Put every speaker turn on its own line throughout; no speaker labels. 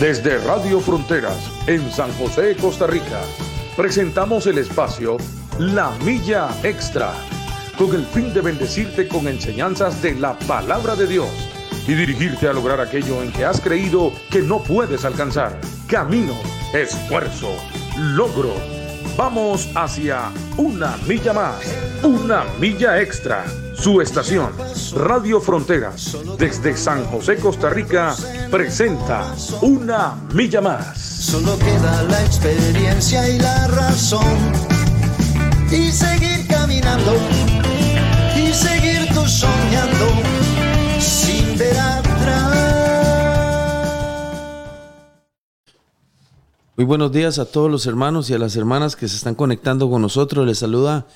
Desde Radio Fronteras, en San José, Costa Rica, presentamos el espacio La Milla Extra, con el fin de bendecirte con enseñanzas de la palabra de Dios y dirigirte a lograr aquello en que has creído que no puedes alcanzar. Camino, esfuerzo, logro. Vamos hacia una milla más, una milla extra. Su estación, Radio Fronteras, desde San José, Costa Rica, presenta Una Milla Más.
Solo queda la experiencia y la razón. Y seguir caminando. Y seguir tú soñando. Sin ver atrás.
Muy buenos días a todos los hermanos y a las hermanas que se están conectando con nosotros. Les saluda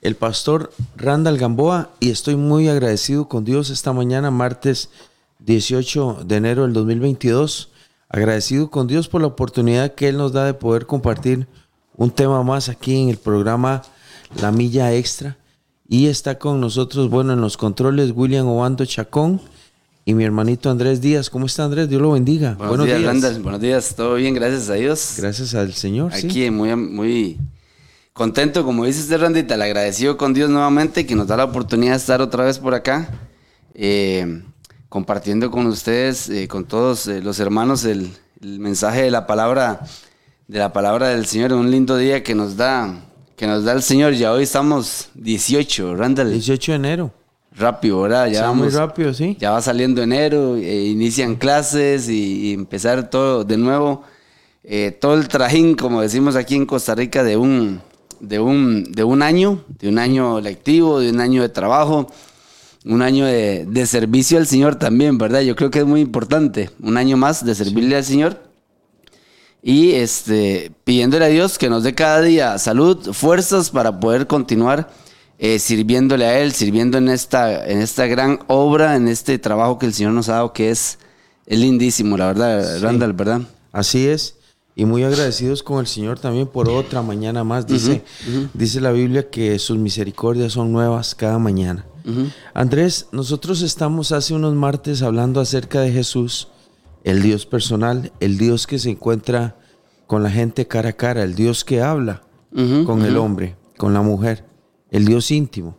el pastor Randall Gamboa y estoy muy agradecido con Dios esta mañana, martes 18 de enero del 2022. Agradecido con Dios por la oportunidad que Él nos da de poder compartir un tema más aquí en el programa La Milla Extra. Y está con nosotros, bueno, en los controles William Obando Chacón y mi hermanito Andrés Díaz. ¿Cómo está Andrés? Dios lo bendiga.
Buenos, días, Randall. Buenos días. ¿Todo bien? Gracias a Dios.
Gracias al Señor.
Aquí
sí.
muy, muy contento, como dices, Randita, le agradecido con Dios nuevamente que nos da la oportunidad de estar otra vez por acá, eh, compartiendo con ustedes, eh, con todos eh, los hermanos, el, el, mensaje de la palabra, de la palabra del Señor, un lindo día que nos da, que nos da el Señor. Ya hoy estamos 18, Randall.
18 de enero.
Rápido, ¿verdad? Ya
Sí,
vamos,
muy rápido, sí.
Ya va saliendo enero, eh, inician clases y, y empezar todo de nuevo. Eh, todo el trajín, como decimos aquí en Costa Rica, de un, de un, de un año, de un año lectivo, de un año de trabajo, un año de, de servicio al Señor también, ¿verdad? Yo creo que es muy importante, un año más de servirle al Señor. Y este, pidiéndole a Dios que nos dé cada día salud, fuerzas para poder continuar eh, sirviéndole a Él, sirviendo en esta, en esta gran obra, en este trabajo que el Señor nos ha dado, que es, es lindísimo, la verdad,
Sí.
Randall, ¿verdad?
Así es. Y muy agradecidos con el Señor también por otra mañana más. Dice, dice la Biblia que sus misericordias son nuevas cada mañana. Andrés, nosotros estamos hace unos martes hablando acerca de Jesús, el Dios personal, el Dios que se encuentra con la gente cara a cara, el Dios que habla con el hombre, con la mujer, el Dios íntimo.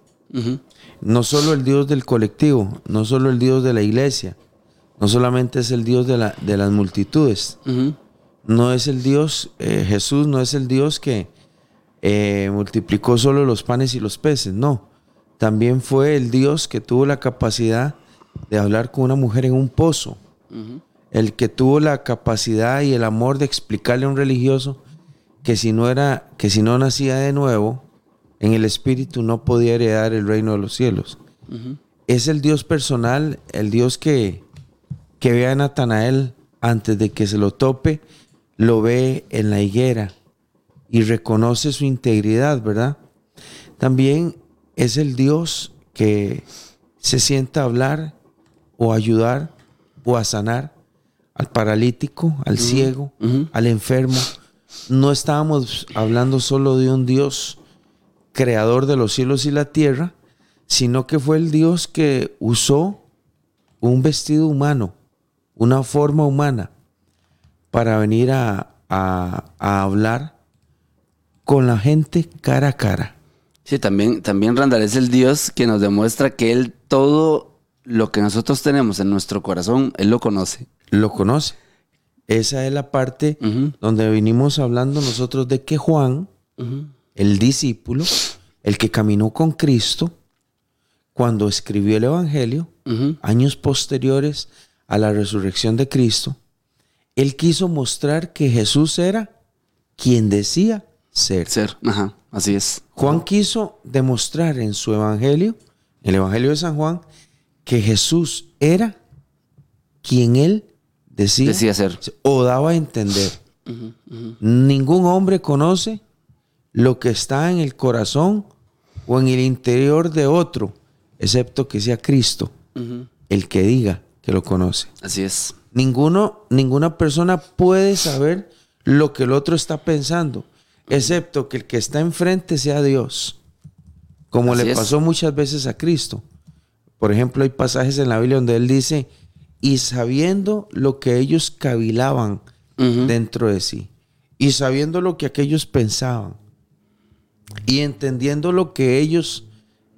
No solo el Dios del colectivo, no solo el Dios de la iglesia, no solamente es el Dios de, la, de las multitudes, no es el Dios, eh, Jesús no es el Dios que eh, multiplicó solo los panes y los peces, no. También fue el Dios que tuvo la capacidad de hablar con una mujer en un pozo. El que tuvo la capacidad y el amor de explicarle a un religioso que si no era, que si no nacía de nuevo en el espíritu no podía heredar el reino de los cielos. Es el Dios personal, el Dios que, que ve a Natanael antes de que se lo tope, lo ve en la higuera y reconoce su integridad, ¿verdad? También es el Dios que se sienta a hablar o ayudar o a sanar al paralítico, al ciego, al enfermo. No estábamos hablando solo de un Dios creador de los cielos y la tierra, sino que fue el Dios que usó un vestido humano, una forma humana, para venir a, a- a hablar con la gente cara a cara.
Sí, también, también Randall es el Dios que nos demuestra que Él todo lo que nosotros tenemos en nuestro corazón, Él lo conoce.
Lo conoce. Esa es la parte donde venimos hablando nosotros de que Juan, el discípulo, el que caminó con Cristo, cuando escribió el Evangelio, años posteriores a la resurrección de Cristo, él quiso mostrar que Jesús era quien decía ser.
Ser, ajá, así es.
Juan quiso demostrar en su Evangelio, el Evangelio de San Juan, que Jesús era quien él decía,
Decía ser.
o daba a entender. Ningún hombre conoce lo que está en el corazón o en el interior de otro, excepto que sea Cristo el que diga que lo conoce.
Así es.
Ninguno, ninguna persona puede saber lo que el otro está pensando, excepto que el que está enfrente sea Dios, como
Así
le
es.
pasó muchas veces a Cristo. Por ejemplo, hay pasajes en la Biblia donde él dice, y sabiendo lo que ellos cavilaban dentro de sí, y sabiendo lo que aquellos pensaban, y entendiendo lo que ellos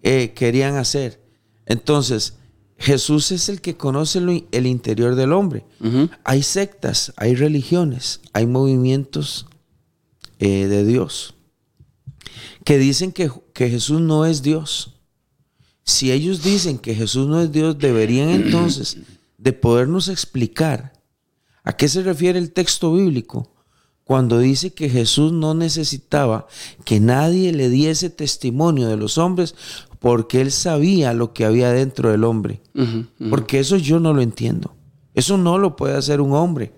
eh, querían hacer. Entonces, Jesús es el que conoce lo el interior del hombre. Hay sectas, hay religiones, hay movimientos eh, de Dios que dicen que, que Jesús no es Dios. Si ellos dicen que Jesús no es Dios, deberían entonces de podernos explicar a qué se refiere el texto bíblico cuando dice que Jesús no necesitaba que nadie le diese testimonio de los hombres porque él sabía lo que había dentro del hombre. Porque eso yo no lo entiendo. Eso no lo puede hacer un hombre.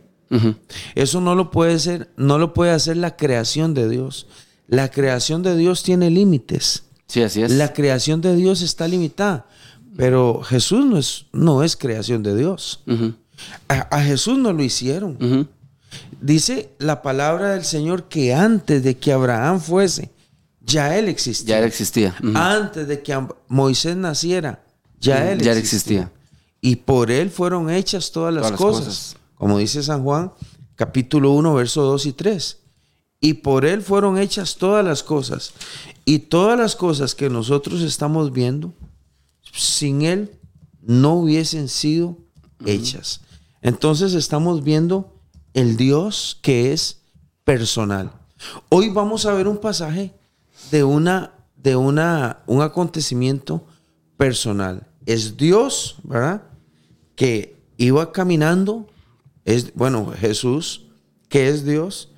Eso no lo puede hacer, no lo puede hacer la creación de Dios. La creación de Dios tiene límites.
Sí, así es.
La creación de Dios está limitada. Pero Jesús no es, no es creación de Dios. A, a Jesús no lo hicieron. Dice la palabra del Señor que antes de que Abraham fuese, ya él existía.
Ya él existía.
Antes de que Moisés naciera, ya él
Ya él
existía.
existía.
Y por él fueron hechas todas las,
Todas las
cosas.
cosas.
Como dice San Juan, capítulo 1, verso 2 y 3. Y por él fueron hechas todas las cosas. Y todas las cosas que nosotros estamos viendo, sin él no hubiesen sido hechas. Entonces estamos viendo el Dios que es personal. Hoy vamos a ver un pasaje de una de una un acontecimiento personal. Es Dios, ¿verdad? Que iba caminando es bueno, Jesús, que es Dios,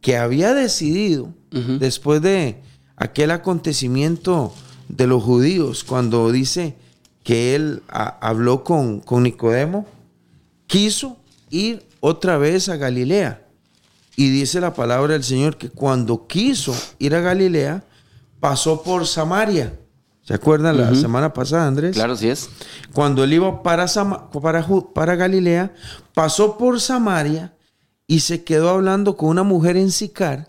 que había decidido después de aquel acontecimiento de los judíos cuando dice que él a- habló con, con Nicodemo, quiso ir otra vez a Galilea. Y dice la palabra del Señor que cuando quiso ir a Galilea, pasó por Samaria. ¿Se acuerdan la semana pasada, Andrés?
Claro, sí es. Cuando
él iba para, Sama- para, para Galilea, pasó por Samaria y se quedó hablando con una mujer en Sicar.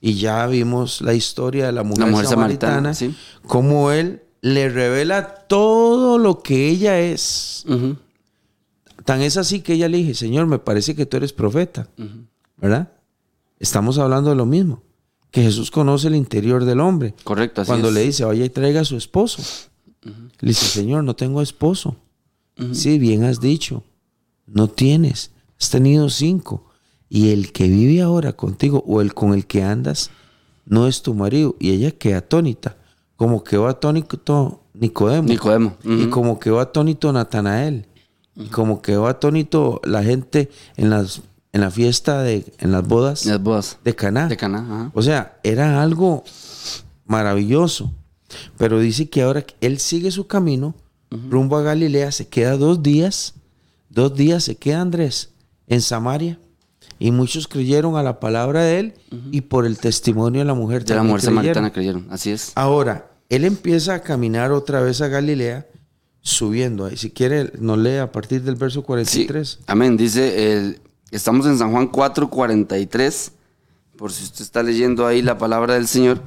Y ya vimos la historia de la mujer,
mujer
samaritana,
samaritana, sí.
cómo él le revela todo lo que ella es. Tan es así que ella le dije, Señor, me parece que tú eres profeta. ¿Verdad? Estamos hablando de lo mismo. Que Jesús conoce el interior del hombre.
Correcto, así
Cuando
es.
le dice, vaya y traiga a su esposo. Le dice, Señor, no tengo esposo. Sí, bien has dicho. No tienes. Has tenido cinco. Y el que vive ahora contigo o el con el que andas no es tu marido. Y ella queda atónita. Como quedó atónito Nicodemo.
Nicodemo.
Y como quedó atónito Natanael. Y como quedó atónito la gente en las en la fiesta de en las bodas
Las bodas.
de Caná.
De Caná, ajá.
O sea, era algo maravilloso. Pero dice que ahora él sigue su camino rumbo a Galilea, se queda dos días, dos días se queda Andrés en Samaria y muchos creyeron a la palabra de él y por el testimonio de la mujer
De la mujer
creyeron.
samaritana creyeron. Así es.
Ahora, él empieza a caminar otra vez a Galilea subiendo. Ahí, Si quiere, nos lee a partir del verso
Sí.
43.
Amén. Dice, el- estamos en San Juan 4, 43. Por si usted está leyendo ahí la palabra del Señor.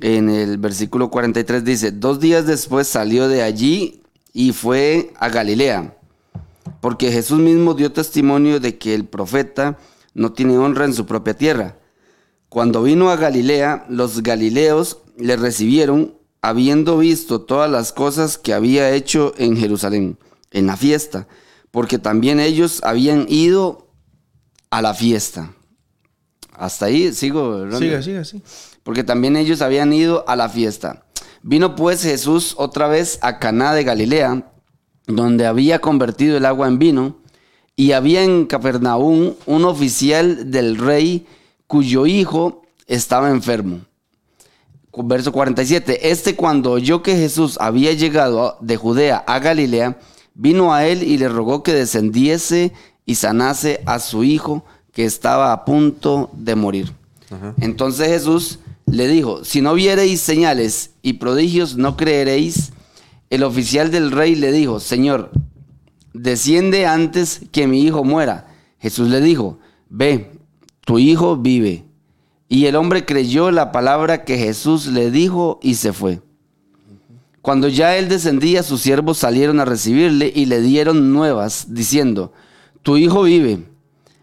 En el versículo 43 dice, dos días después salió de allí y fue a Galilea. Porque Jesús mismo dio testimonio de que el profeta no tiene honra en su propia tierra. Cuando vino a Galilea, los galileos le recibieron, habiendo visto todas las cosas que había hecho en Jerusalén, en la fiesta, porque también ellos habían ido a la fiesta. Hasta ahí sigo. Ronald?
Siga, siga, sí.
porque también ellos habían ido a la fiesta. Vino pues Jesús otra vez a Caná de Galilea, donde había convertido el agua en vino, y había en Capernaum un oficial del rey cuyo hijo estaba enfermo. Verso 47. Este cuando oyó que Jesús había llegado de Judea a Galilea, vino a él y le rogó que descendiese y sanase a su hijo que estaba a punto de morir. Entonces Jesús le dijo, si no viereis señales y prodigios, no creeréis. El oficial del rey le dijo, Señor, desciende antes que mi hijo muera. Jesús le dijo, ve, tu hijo vive. Y el hombre creyó la palabra que Jesús le dijo y se fue. Cuando ya él descendía, sus siervos salieron a recibirle y le dieron nuevas, diciendo, tu hijo vive.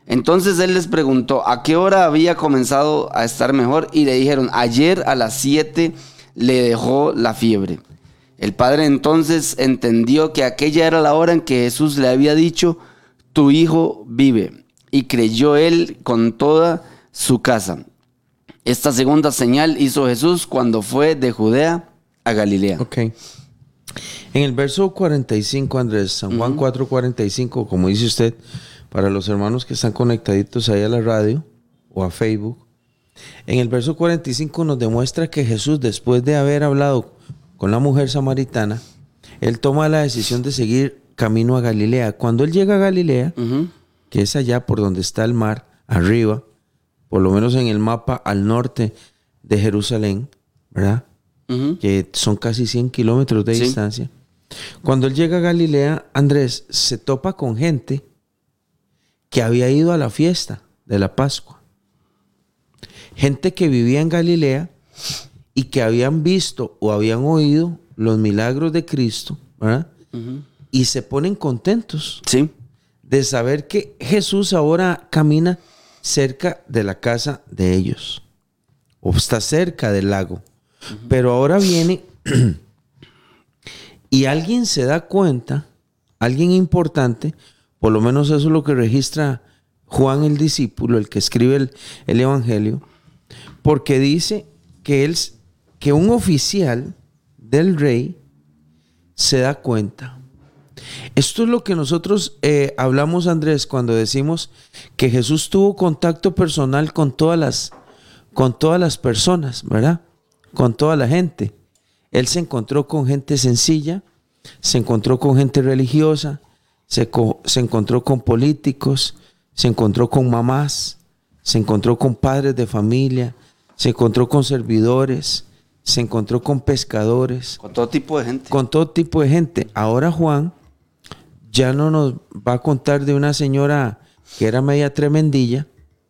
Entonces él les preguntó a qué hora había comenzado a estar mejor y le dijeron, ayer a las siete le dejó la fiebre. El padre entonces entendió que aquella era la hora en que Jesús le había dicho, tu hijo vive. Y creyó él con toda su casa. Esta segunda señal hizo Jesús cuando fue de Judea a Galilea.
Ok. En el verso 45, Andrés, San Juan 4, 45, como dice usted, para los hermanos que están conectaditos ahí a la radio o a Facebook, en el verso 45 nos demuestra que Jesús, después de haber hablado con la mujer samaritana, él toma la decisión de seguir camino a Galilea. Cuando él llega a Galilea, que es allá por donde está el mar, arriba, por lo menos en el mapa al norte de Jerusalén, ¿verdad? Que son casi 100 kilómetros de
Sí.
distancia. Cuando él llega a Galilea, Andrés se topa con gente que había ido a la fiesta de la Pascua. Gente que vivía en Galilea y que habían visto o habían oído los milagros de Cristo, ¿verdad? Y se ponen contentos
Sí.
de saber que Jesús ahora camina cerca de la casa de ellos. O está cerca del lago. Pero ahora viene y alguien se da cuenta, alguien importante, por lo menos eso es lo que registra Juan el discípulo, el que escribe el, el Evangelio, porque dice que, él, que un oficial del rey se da cuenta. Esto es lo que nosotros eh, hablamos, Andrés, cuando decimos que Jesús tuvo contacto personal con todas las, con todas las personas, ¿verdad? Con toda la gente. Él se encontró con gente sencilla, se encontró con gente religiosa, se, se encontró con políticos, se encontró con mamás, se encontró con padres de familia, se encontró con servidores, se encontró con pescadores,
Con todo tipo de gente.
con todo tipo de gente. Ahora Juan ya no nos va a contar de una señora que era media tremendilla,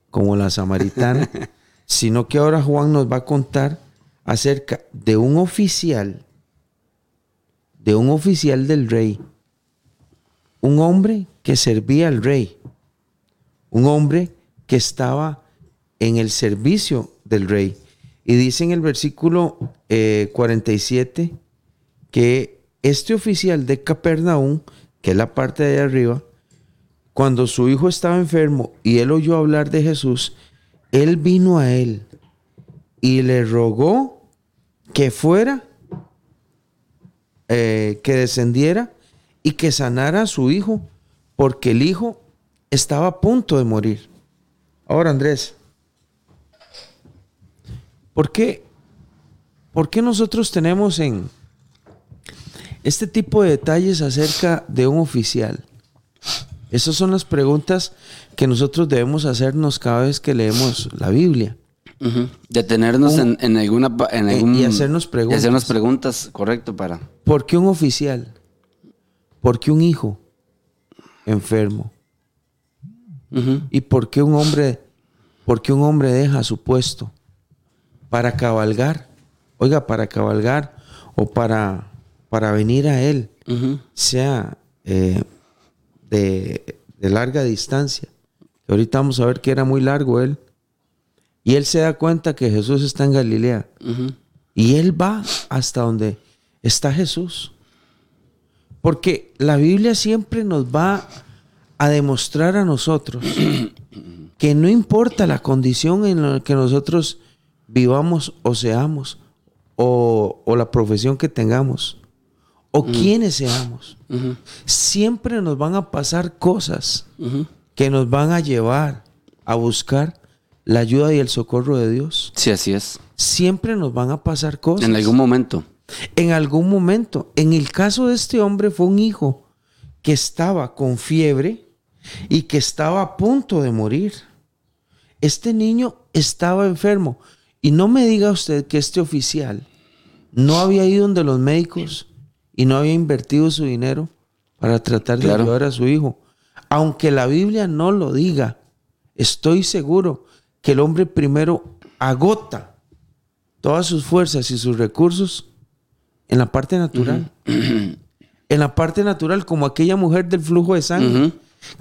como la samaritana, sino que ahora Juan nos va a contar acerca de un oficial, de un oficial del rey, un hombre que servía al rey, un hombre que estaba en el servicio del rey. Y dice en el versículo eh, 47 que este oficial de Capernaum, que es la parte de arriba, cuando su hijo estaba enfermo y él oyó hablar de Jesús, él vino a él y le rogó que fuera, eh, que descendiera y que sanara a su hijo, porque el hijo estaba a punto de morir. Ahora, Andrés, ¿por qué, por qué nosotros tenemos en este tipo de detalles acerca de un oficial? Esas son las preguntas que nosotros debemos hacernos cada vez que leemos la Biblia.
Detenernos
Un-
en, en alguna en
Eh,
algún,
y hacernos preguntas.
y hacernos preguntas, correcto, para.
¿Por qué un oficial? ¿Por qué un hijo enfermo? ¿Y por qué un hombre, por qué un hombre deja su puesto para cabalgar? Oiga, para cabalgar o para, para venir a él, sea eh, de, de larga distancia. Que ahorita vamos a ver que era muy largo él. Y él se da cuenta que Jesús está en Galilea. Y él va hasta donde está Jesús. Porque la Biblia siempre nos va a demostrar a nosotros que no importa la condición en la que nosotros vivamos o seamos, o, o la profesión que tengamos, o quienes seamos, siempre nos van a pasar cosas que nos van a llevar a buscar la ayuda y el socorro de Dios.
Sí, así es.
Siempre nos van a pasar cosas.
En algún momento.
En algún momento. En el caso de este hombre fue un hijo que estaba con fiebre y que estaba a punto de morir. Este niño estaba enfermo Y no me diga usted que este oficial no había ido donde los médicos y no había invertido su dinero para tratar de
Claro.
ayudar a su hijo. Aunque la Biblia no lo diga, estoy seguro que el hombre primero agota todas sus fuerzas y sus recursos en la parte natural. en la parte natural, como aquella mujer del flujo de sangre,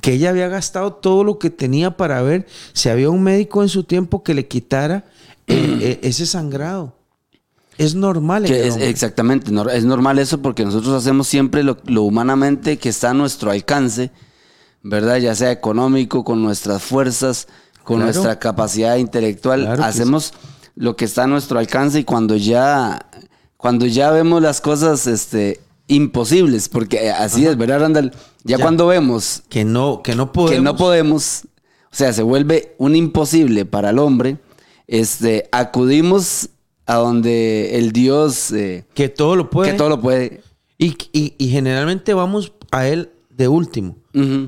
que ella había gastado todo lo que tenía para ver si había un médico en su tiempo que le quitara eh, eh, ese sangrado. Es normal.
Que es, exactamente, es normal eso porque nosotros hacemos siempre lo, lo humanamente que está a nuestro alcance, ¿verdad? Ya sea económico, con nuestras fuerzas, con
Claro.
nuestra capacidad intelectual,
Claro
hacemos lo que está a nuestro alcance y cuando ya, cuando ya vemos las cosas este, imposibles, porque eh, así es, ¿verdad, Randall? Ya,
Ya.
cuando vemos
que no, que no podemos.
que no podemos, o sea, se vuelve un imposible para el hombre, este, acudimos a donde el Dios eh,
que todo lo puede.
que todo lo puede.
Y, y- y generalmente vamos a él de último.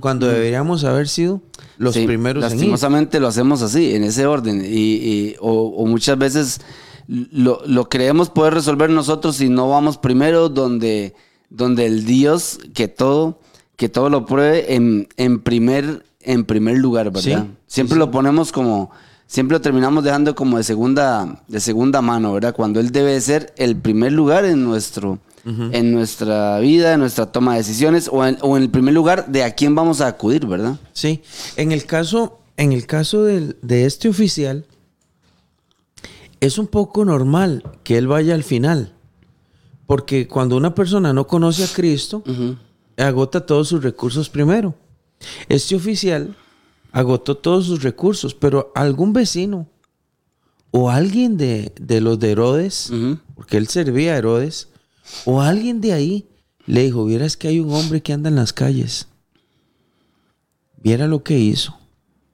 Cuando deberíamos haber sido los
Sí,
primeros en ir.
Lastimosamente lo hacemos así, en ese orden. Y, y- o, o muchas veces lo, lo creemos poder resolver nosotros y no vamos primero donde, donde el Dios que todo, que todo lo pruebe en, en primer, en primer lugar, ¿verdad?
Sí,
Siempre lo ponemos como, siempre lo terminamos dejando como de segunda, de segunda mano, ¿verdad? Cuando Él debe ser el primer lugar en nuestro, en nuestra vida, en nuestra toma de decisiones, o en, o en el primer lugar de a quién vamos a acudir, ¿verdad?
Sí, en el caso, en el caso del- de este oficial, es un poco normal que él vaya al final. Porque cuando una persona no conoce a Cristo, agota todos sus recursos primero. Este oficial agotó todos sus recursos, pero algún vecino o alguien de, de los de Herodes, porque él servía a Herodes, o alguien de ahí le dijo, vieras que hay un hombre que anda en las calles. Viera lo que hizo.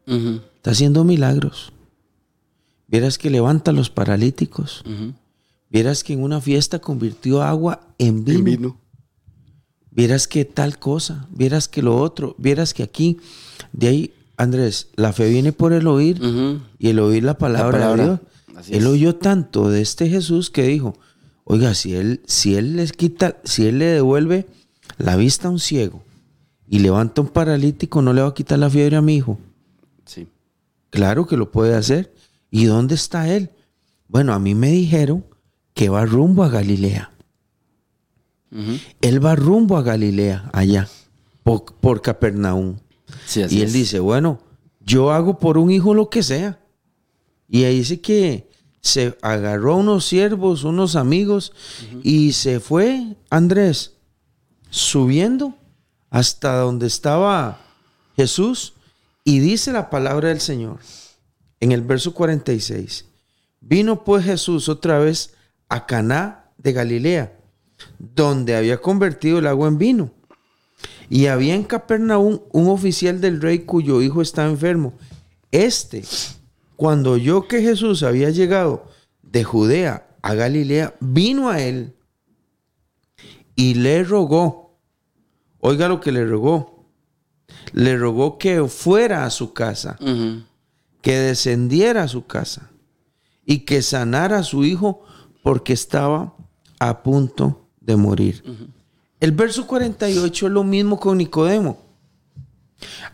Está haciendo milagros. Vieras que levanta a los paralíticos. Vieras que en una fiesta convirtió agua en vino. Vieras que tal cosa. Vieras que lo otro. Vieras que aquí. De ahí, Andrés, la fe viene por el oír y el oír la palabra,
palabra.
de Dios.
Así
él
es.
oyó tanto de este Jesús que dijo, oiga, si él, si él les quita, si él le devuelve la vista a un ciego y levanta a un paralítico, no le va a quitar la fiebre a mi hijo.
Sí.
Claro que lo puede hacer. ¿Y dónde está él? Bueno, a mí me dijeron que va rumbo a Galilea.
Ujú.
Él va rumbo a Galilea, allá, por, por Capernaum.
Sí,
y él
es.
dice, bueno, yo hago por un hijo lo que sea. Y ahí dice que se agarró unos siervos, unos amigos, y se fue, Andrés, subiendo hasta donde estaba Jesús. Y dice la palabra del Señor en el verso 46. Vino pues Jesús otra vez a Caná de Galilea, donde había convertido el agua en vino. Y había en Capernaum un oficial del rey cuyo hijo estaba enfermo. Este, cuando oyó que Jesús había llegado de Judea a Galilea, vino a él y le rogó. Oiga lo que le rogó. Le rogó que fuera a su casa, que descendiera a su casa y que sanara a su hijo porque estaba a punto de morir. El verso 48 es lo mismo con Nicodemo.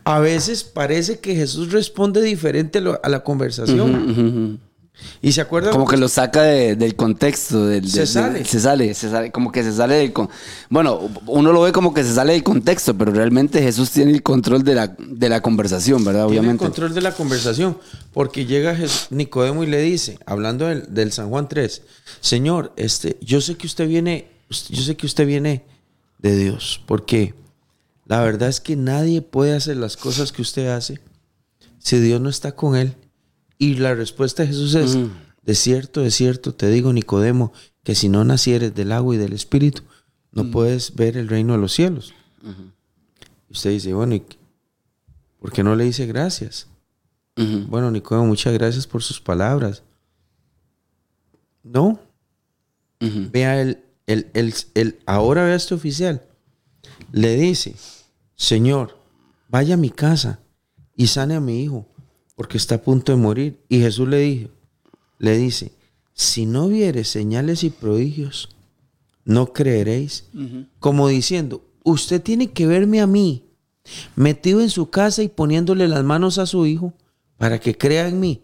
A veces parece que Jesús responde diferente a la conversación. Y se acuerdan
Como que lo saca de- del contexto. Del,
Se
del-
sale.
Se sale, se sale. Como que se sale del... con- Bueno, uno lo ve como que se sale del contexto, pero realmente Jesús tiene el control de la, de la conversación, ¿verdad?
tiene el
Obviamente.
control de la conversación. Porque llega Nicodemo y le dice, hablando del, del San Juan 3, Señor, este, yo sé que usted viene, yo sé que usted viene de Dios, porque la verdad es que nadie puede hacer las cosas que usted hace si Dios no está con él. Y la respuesta de Jesús es,
Ujú.
de cierto, de cierto, te digo, Nicodemo, que si no nacieres del agua y del Espíritu, no puedes ver el reino de los cielos. Usted dice, bueno, ¿y por qué no le dice gracias? Bueno, Nicodemo, muchas gracias por sus palabras. No, vea el, el, el, el- ahora este oficial. Le dice, Señor, vaya a mi casa y sane a mi hijo, porque está a punto de morir. Y Jesús le dijo, le dice, si no viere señales y prodigios, no creeréis. Como diciendo, usted tiene que verme a mí, metido en su casa y poniéndole las manos a su hijo para que crea en mí.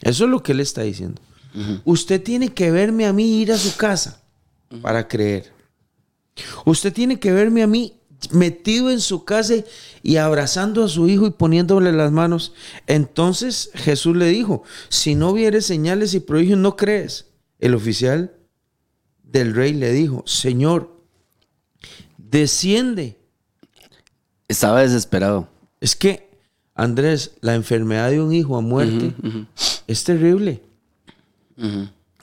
Eso es lo que él está diciendo. Usted tiene que verme a mí ir a su casa para creer. Usted tiene que verme a mí metido en su casa y abrazando a su hijo y poniéndole las manos. Entonces Jesús le dijo, si no vieres señales y prodigios, no crees. El oficial del rey le dijo, Señor, desciende.
Estaba desesperado.
Es que, Andrés, la enfermedad de un hijo a muerte es terrible.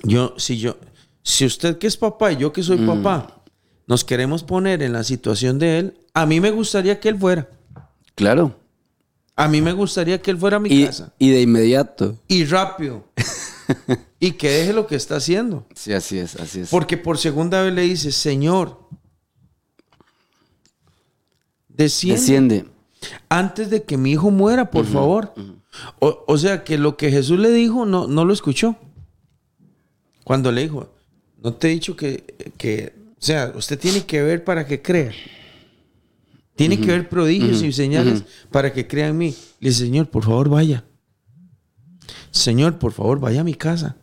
Yo, si yo, si usted que es papá y yo que soy papá, nos queremos poner en la situación de él, a mí me gustaría que él fuera.
Claro.
A mí me gustaría que él fuera a mi
Y,
casa.
y de inmediato.
Y rápido. y que deje lo que está haciendo.
Sí, así es, así es.
Porque por segunda vez le dice, Señor, desciende,
Desciende.
antes de que mi hijo muera, por favor. o, o sea que lo que Jesús le dijo no, no lo escuchó. Cuando le dijo, no te he dicho que, que, o sea, usted tiene que ver para que crea. Tiene que ver prodigios y señales para que crea en mí. Le dice, Señor, por favor, vaya. Señor, por favor, vaya a mi casa.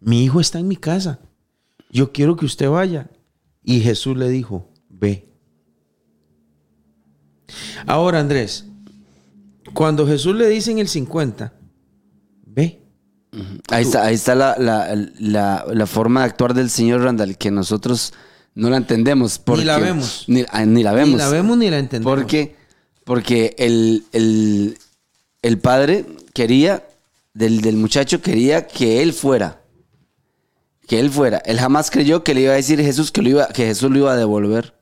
Mi hijo está en mi casa. Yo quiero que usted vaya. Y Jesús le dijo, ve. Ahora, Andrés, cuando Jesús le dice en el 50, ve.
Ahí está, ahí está la, la- la- la forma de actuar del señor Randall, que nosotros no la entendemos. Porque,
la vemos.
Ni, ah, ni la vemos.
Ni la vemos ni la entendemos.
Porque, porque el, el- el padre quería, del, del muchacho quería que él fuera. Que él fuera. Él jamás creyó que le iba a decir Jesús que, lo iba, que Jesús lo iba a devolver.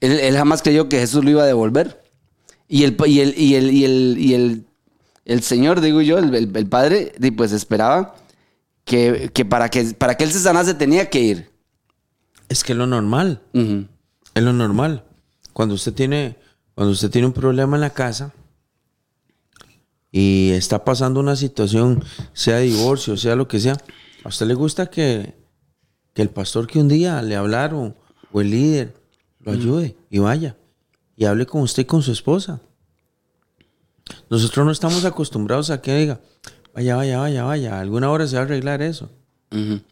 Él, él jamás creyó que Jesús lo iba a devolver. Y el, pa- y el, y el, y el, y el, el Señor, digo yo, el, el- el Padre, pues esperaba que, que, para que para que él se sanase tenía que ir.
Es que es lo normal. Es lo normal. Cuando usted tiene, cuando usted tiene un problema en la casa y está pasando una situación, sea divorcio, sea lo que sea, a usted le gusta que, que el pastor que un día le hablaron o el líder lo ayude y vaya y hable con usted y con su esposa. Nosotros no estamos acostumbrados a que diga, vaya, vaya, vaya, vaya, alguna hora se va a arreglar eso.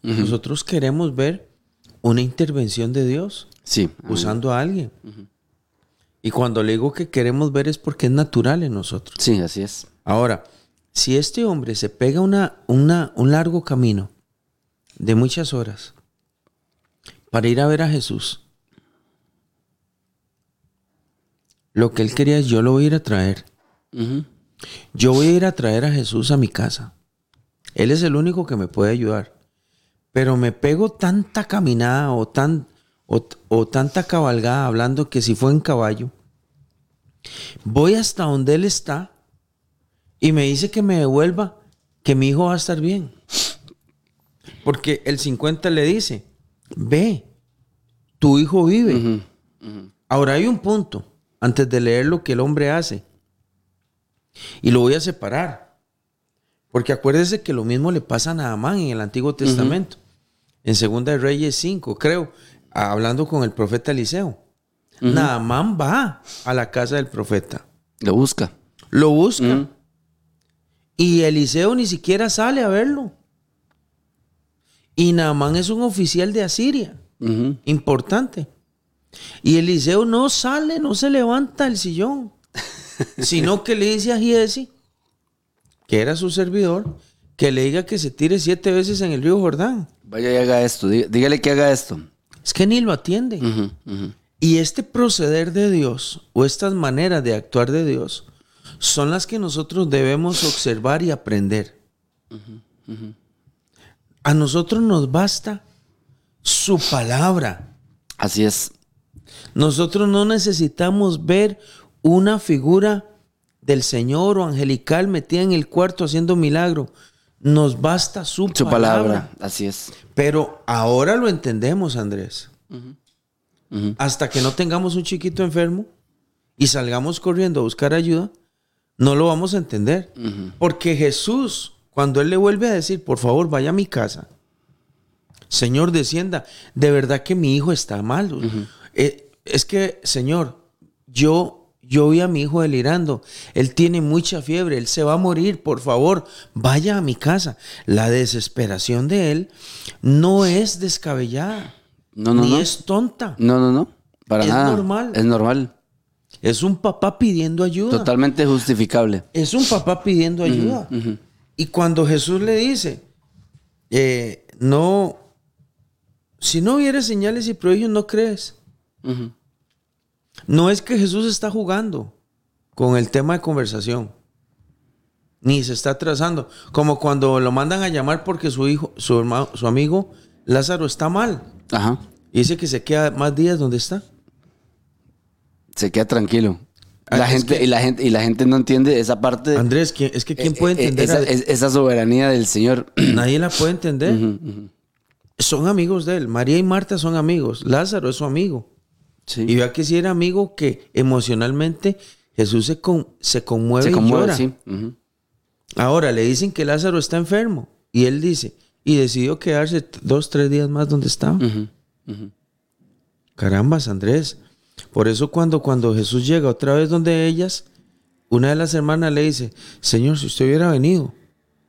Nosotros queremos ver una intervención de Dios
Sí.
usando a alguien. Y cuando le digo que queremos ver es porque es natural en nosotros.
Sí, así es.
Ahora, si este hombre se pega una, una, un largo camino de muchas horas para ir a ver a Jesús, lo que él quería es yo lo voy a ir a traer. Yo voy a ir a traer a Jesús a mi casa. Él es el único que me puede ayudar. Pero me pego tanta caminada o, tan, o, o tanta cabalgada hablando que si fue en caballo. Voy hasta donde él está y me dice que me devuelva, que mi hijo va a estar bien. Porque el 50 le dice, ve, tu hijo vive. Ahora hay un punto, antes de leer lo que el hombre hace. Y lo voy a separar. Porque acuérdese que lo mismo le pasa a Naamán en el Antiguo Testamento. En Segunda de Reyes 5, creo, hablando con el profeta Eliseo. Naamán va a la casa del profeta.
Lo busca.
Lo busca. Y Eliseo ni siquiera sale a verlo. Y Naamán es un oficial de Asiria. Importante. Y Eliseo no sale, no se levanta del sillón. Sino que le dice a Giesi, que era su servidor, que le diga que se tire siete veces en el río Jordán.
Vaya y haga esto. Dí- Dígale que haga esto.
Es que ni lo atiende. Y este proceder de Dios o estas maneras de actuar de Dios son las que nosotros debemos observar y aprender. A nosotros nos basta su palabra.
Así es.
Nosotros no necesitamos ver una figura del Señor o angelical metida en el cuarto haciendo milagro. Nos basta su,
Su
palabra.
palabra. Así es.
Pero ahora lo entendemos, Andrés. Hasta que no tengamos un chiquito enfermo y salgamos corriendo a buscar ayuda, no lo vamos a entender. Porque Jesús, Cuando él le vuelve a decir, por favor, vaya a mi casa. Señor, descienda. De verdad que mi hijo está mal. Eh, es que, Señor, yo, yo vi a mi hijo delirando. Él tiene mucha fiebre. Él se va a morir. Por favor, vaya a mi casa. La desesperación de él no es descabellada.
No, no,
ni
no.
es tonta.
No, no, no. Para
Es
nada.
normal.
Es normal.
Es un papá pidiendo ayuda.
Totalmente justificable.
Es un papá pidiendo ayuda. Y cuando Jesús le dice, eh, no, si no hubiera señales y prodigios, no crees.
Ujú.
No es que Jesús está jugando con el tema de conversación. Ni se está atrasando. Como cuando lo mandan a llamar porque su hijo, su hermano, su amigo Lázaro está mal.
Ajá.
Y dice que se queda más días donde está.
Se queda tranquilo.
Ah,
La
es
gente,
que-
y, la gente, y la gente no entiende esa parte.
Andrés, ¿quién- es que ¿quién
eh,
puede
eh,
entender?
esa,
a-
esa soberanía del Señor.
Nadie la puede entender. Son amigos de él. María y Marta son amigos. Lázaro es su amigo.
Sí.
Y vea que si era amigo que emocionalmente Jesús se, con- se conmueve
Se
y
conmueve,
llora.
sí.
Ahora le dicen que Lázaro está enfermo. Y él dice, y decidió quedarse dos, tres días más donde estaba. Carambas, Andrés. Por eso cuando, cuando Jesús llega otra vez donde ellas, una de las hermanas le dice, Señor, si usted hubiera venido,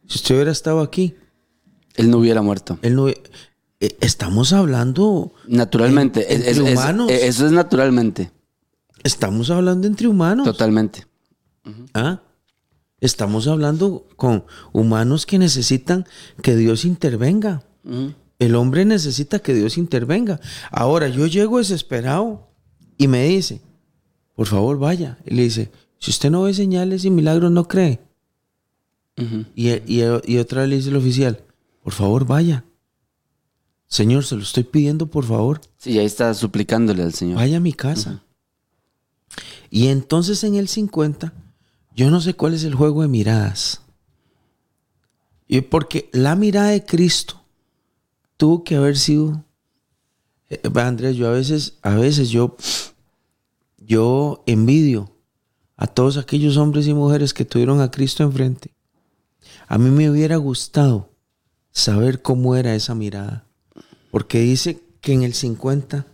si usted hubiera estado aquí,
Él no hubiera muerto.
él no... eh, estamos hablando,
Naturalmente.
En-
Es- es-
entre
es-
humanos.
eh, eso es naturalmente.
estamos hablando entre humanos.
Totalmente.
¿Ah? Estamos hablando con humanos que necesitan que Dios intervenga. El hombre necesita que Dios intervenga. Ahora yo llego desesperado y me dice, por favor vaya. Y le dice, si usted no ve señales y milagros, no cree. Y- y otra vez le dice el oficial, por favor vaya. Señor, se lo estoy pidiendo, por favor.
Sí, ahí está suplicándole al Señor.
Vaya a mi casa. Y entonces en el 50, yo no sé cuál es el juego de miradas. Y porque la mirada de Cristo tuvo que haber sido. Eh, vea, Andrés, yo a veces, a veces yo, yo envidio a todos aquellos hombres y mujeres que tuvieron a Cristo enfrente. A mí me hubiera gustado saber cómo era esa mirada. Porque dice que en el 50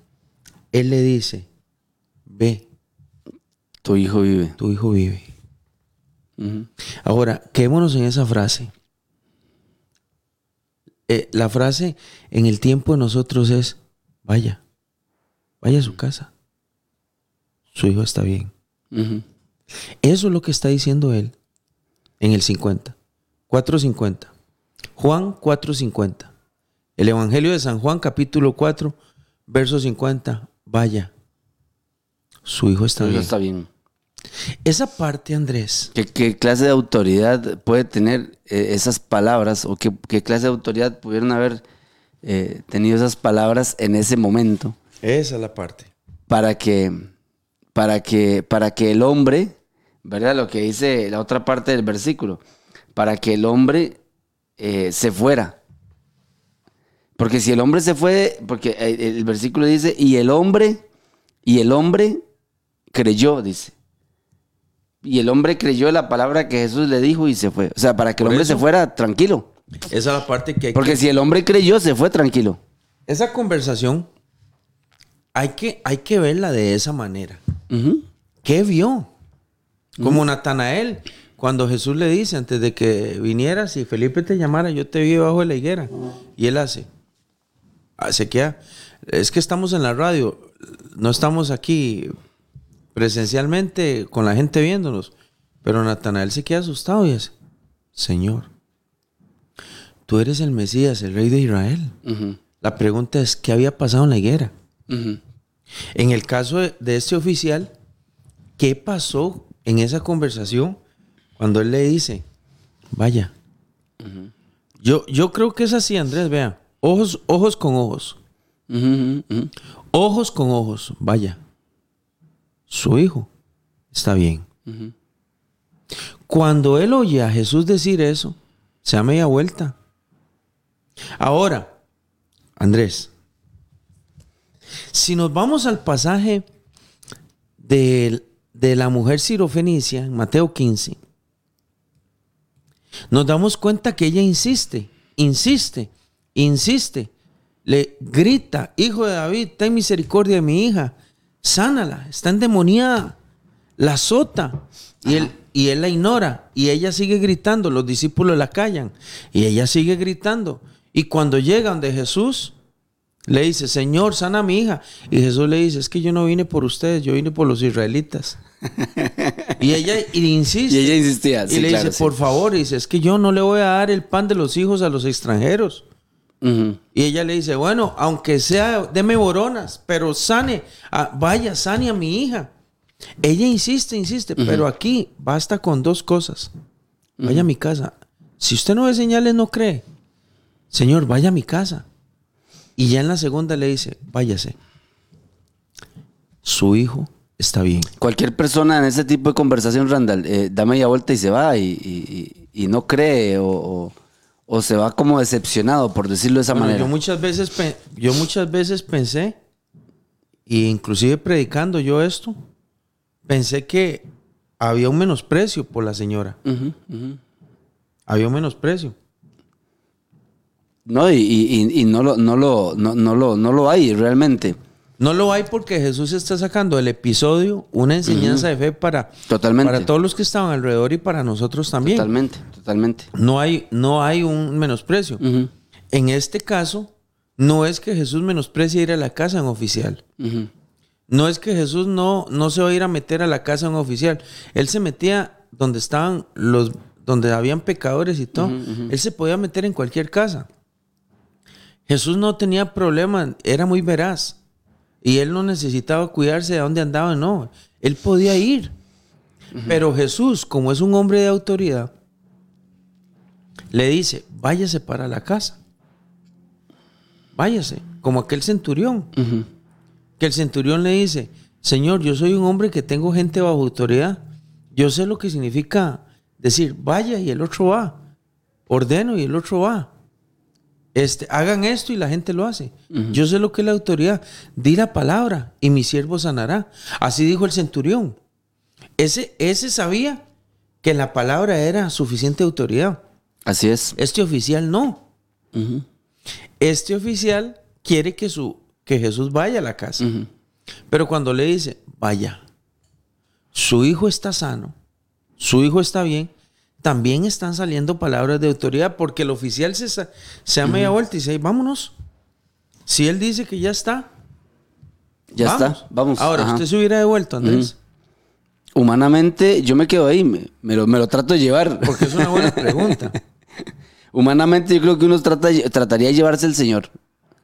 él le dice, ve,
Tu hijo vive.
tu hijo vive. Ahora, quedémonos en esa frase. Eh, la frase en el tiempo de nosotros es, vaya, vaya a su casa. Su hijo está bien. Eso es lo que está diciendo él en el 50. 4.50. Juan 4.50. El Evangelio de San Juan capítulo 4, verso 50. Vaya, su hijo está
hijo
bien.
está bien.
Esa parte, Andrés,
¿Qué, qué clase de autoridad puede tener eh, esas palabras o qué, qué clase de autoridad pudieron haber eh, tenido esas palabras en ese momento
esa es la parte.
para que, para que, para que el hombre, ¿verdad? Lo que dice la otra parte del versículo, para que el hombre eh, se fuera. Porque si el hombre se fue, porque el, el versículo dice, y el hombre, y el hombre creyó, dice. Y el hombre creyó la palabra que Jesús le dijo y se fue. O sea, para que el hombre
eso-
se fuera tranquilo.
Esa es la parte que hay
Porque
que...
si el hombre creyó, se fue tranquilo.
Esa conversación hay que, hay que verla de esa manera. ¿Qué vio? Como Natanael, cuando Jesús le dice, antes de que vinieras y Felipe te llamara, yo te vi debajo de la higuera. Y él hace, se queda, es que estamos en la radio, no estamos aquí presencialmente con la gente viéndonos. Pero Natanael se queda asustado y dice, Señor, tú eres el Mesías, el rey de Israel. La pregunta es, ¿qué había pasado en la higuera? En el caso de, de este oficial, ¿qué pasó en esa conversación cuando él le dice, vaya? yo, yo creo que es así, Andrés, vea. Ojos, ojos con ojos. Ojos con ojos, vaya. Su hijo está bien. Cuando él oye a Jesús decir eso, se da media vuelta. Ahora, Andrés, si nos vamos al pasaje de, de la mujer sirofenicia en Mateo 15, nos damos cuenta que ella insiste, insiste, insiste. Le grita, hijo de David, ten misericordia de mi hija, sánala, está endemoniada, la azota. Y él, y él la ignora y ella sigue gritando, los discípulos la callan y ella sigue gritando. Y cuando llegan de Jesús, le dice, Señor, sana a mi hija. Y Jesús le dice, es que yo no vine por ustedes, yo vine por los israelitas. y ella insiste.
Y ella insistía.
y le dice, por favor, dice, es que yo no le voy a dar el pan de los hijos a los extranjeros. Y ella le dice, bueno, aunque sea, deme boronas, pero sane, ah, vaya, sane a mi hija. Ella insiste, insiste, pero aquí basta con dos cosas. Vaya a mi casa. Si usted no ve señales, no cree. Señor, vaya a mi casa. Y ya en la segunda le dice, váyase. Su hijo está bien.
Cualquier persona en ese tipo de conversación, Randall, eh, da media vuelta y se va y, no cree o, se va como decepcionado, por decirlo de esa manera.
Yo muchas veces, yo muchas veces pensé, e inclusive predicando yo esto, pensé que había un menosprecio por la señora. Había un menosprecio.
No, y, no, lo, no, lo, no, lo, no lo hay realmente.
No lo hay porque Jesús está sacando del episodio una enseñanza de fe para, para todos los que estaban alrededor y para nosotros también.
Totalmente, totalmente.
No hay, no hay un menosprecio. En este caso, no es que Jesús menosprecie ir a la casa en oficial. No es que Jesús no, no se va a ir a meter a la casa en oficial. Él se metía donde estaban los, donde habían pecadores y todo. Él se podía meter en cualquier casa. Jesús no tenía problema, era muy veraz. Y él no necesitaba cuidarse de dónde andaba, no. Él podía ir. Pero Jesús, como es un hombre de autoridad, le dice, váyase para la casa. Váyase, como aquel centurión. Que el centurión le dice, Señor, yo soy un hombre que tengo gente bajo autoridad. Yo sé lo que significa decir, vaya y el otro va. Ordeno y el otro va. Este, hagan esto y la gente lo hace. Yo sé lo que es la autoridad. Di la palabra y mi siervo sanará. Así dijo el centurión. Ese, ese sabía que la palabra era suficiente autoridad.
Así es.
Este oficial no. Este oficial quiere que, su, que Jesús vaya a la casa. Pero cuando le dice, vaya, su hijo está sano, su hijo está bien, también están saliendo palabras de autoridad porque el oficial se, se ha media vuelta y dice, vámonos. Si él dice que ya está,
ya está, vamos.
Ahora, usted se hubiera devuelto, Andrés.
Humanamente, yo me quedo ahí, me, lo, me, lo, trato de llevar.
Porque es una buena pregunta.
Humanamente, yo creo que uno trata, trataría de llevarse al Señor.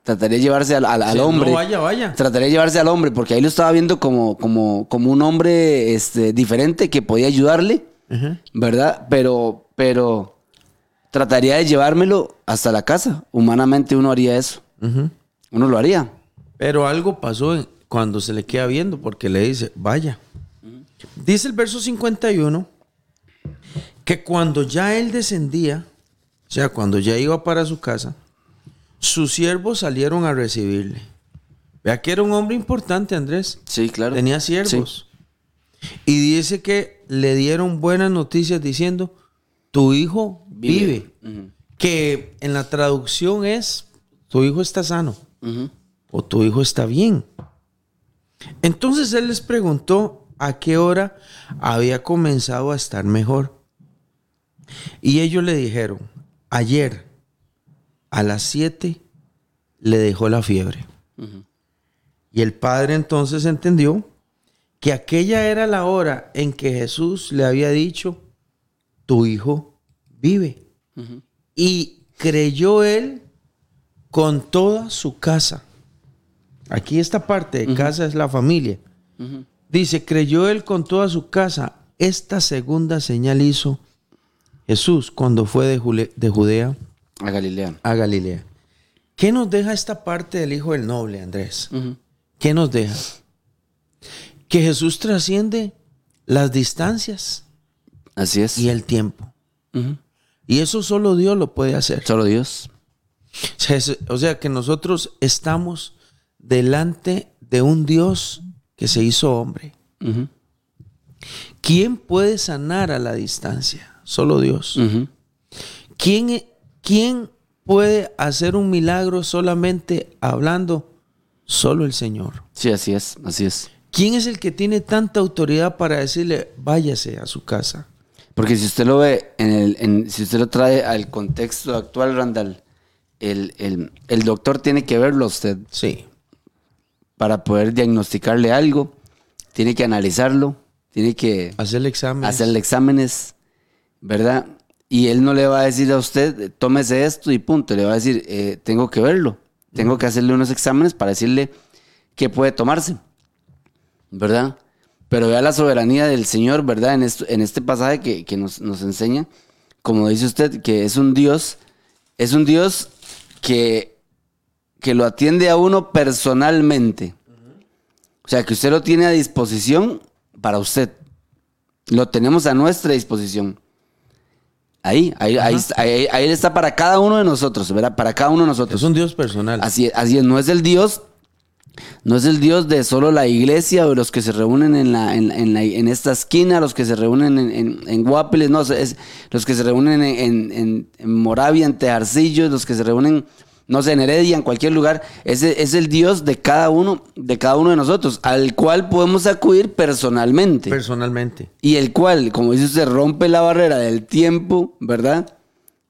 Trataría de llevarse al, al, hombre.
No, vaya, vaya.
Trataría de llevarse al hombre, porque ahí lo estaba viendo como, como, como un hombre este, diferente que podía ayudarle ¿verdad? Pero, pero trataría de llevármelo hasta la casa. Humanamente uno haría eso. Uno lo haría.
Pero algo pasó cuando se le queda viendo porque le dice, vaya. Dice el verso 51 que cuando ya él descendía, o sea, cuando ya iba para su casa, sus siervos salieron a recibirle. Vea que era un hombre importante, Andrés.
Sí, claro.
Tenía siervos. Y dice que le dieron buenas noticias diciendo, tu hijo vive. Que en la traducción es, tu hijo está sano. O tu hijo está bien. Entonces él les preguntó a qué hora había comenzado a estar mejor. Y ellos le dijeron, ayer a las 7 le dejó la fiebre. Y el padre entonces entendió que aquella era la hora en que Jesús le había dicho, tu hijo vive. Y creyó él con toda su casa. Aquí esta parte de casa es la familia. Dice, creyó él con toda su casa. Esta segunda señal hizo Jesús cuando fue de, de Judea
a Galilea.
A Galilea. ¿Qué nos deja esta parte del Hijo del Noble, Andrés? ¿Qué nos deja? Que Jesús trasciende las distancias.
Así es.
Y el tiempo. Y eso solo Dios lo puede hacer.
Solo Dios.
O sea que nosotros estamos delante de un Dios que se hizo hombre. ¿Quién puede sanar a la distancia? Solo Dios. ¿Quién, e- ¿Quién puede hacer un milagro solamente hablando? Solo el Señor.
Sí, así es, así es.
¿Quién es el que tiene tanta autoridad para decirle, váyase a su casa?
Porque si usted lo ve, en el, en- si usted lo trae al contexto actual, Randall, el, el- el doctor tiene que verlo a usted
Sí.
para poder diagnosticarle algo, tiene que analizarlo, tiene que
Hacerle examen.
hacerle exámenes, ¿verdad? Y él no le va a decir a usted, tómese esto y punto, le va a decir, eh, tengo que verlo, tengo que hacerle unos exámenes para decirle qué puede tomarse, ¿verdad? Pero vea la soberanía del Señor, ¿verdad? En, esto- en este pasaje que, que nos, nos enseña, como dice usted, que es un Dios, es un Dios que, que lo atiende a uno personalmente. O sea, que usted lo tiene a disposición para usted. Lo tenemos a nuestra disposición. Ahí, ahí, ahí, está- ahí, ahí está para cada uno de nosotros, ¿verdad? Para cada uno de nosotros.
Es un Dios personal.
Así, así es, no es el Dios, no es el Dios de solo la iglesia o de los que se reúnen en, la, en, en la- en esta esquina, los que se reúnen en, en, Guapiles, no, es los que se reúnen en, Moravia, en Tejarcillos, los que se reúnen, no sé, en Heredia, en cualquier lugar. Ese es el Dios de cada uno, de cada uno de nosotros, al cual podemos acudir personalmente.
Personalmente.
y el cual, como dice usted, rompe la barrera del tiempo, ¿verdad?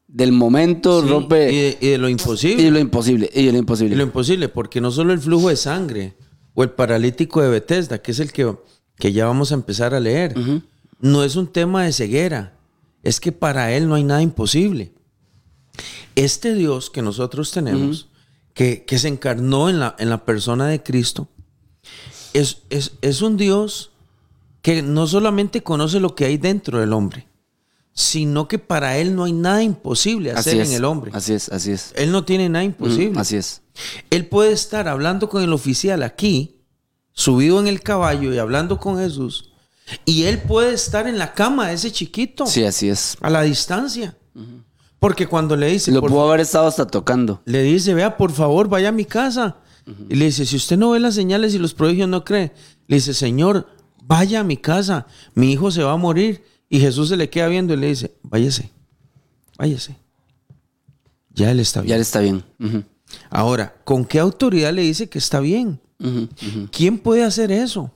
Del momento,
Sí,
rompe...
y, de, y de lo
Y
imposible.
lo imposible, y lo imposible.
Y lo imposible, porque no solo el flujo de sangre o el paralítico de Bethesda, que es el que, que ya vamos a empezar a leer, no es un tema de ceguera. Es que para él no hay nada imposible. Este Dios que nosotros tenemos, que, que se encarnó en la, en la persona de Cristo, es, es, es un Dios que no solamente conoce lo que hay dentro del hombre, sino que para él no hay nada imposible hacer
es,
en el hombre.
Así es, así es.
Él no tiene nada imposible.
Así es.
Él puede estar hablando con el oficial aquí, subido en el caballo y hablando con Jesús. Y él puede estar en la cama de ese chiquito,
Sí, así es.
a la distancia. Porque cuando le dice,
Lo pudo haber estado hasta tocando.
le dice, vea, por favor, vaya a mi casa. Y le dice, si usted no ve las señales y los prodigios no cree, le dice, Señor, vaya a mi casa, mi hijo se va a morir. Y Jesús se le queda viendo y le dice, váyase, váyase. Ya él está bien.
Ya él está bien.
Ahora, ¿con qué autoridad le dice que está bien? ¿Quién puede hacer eso?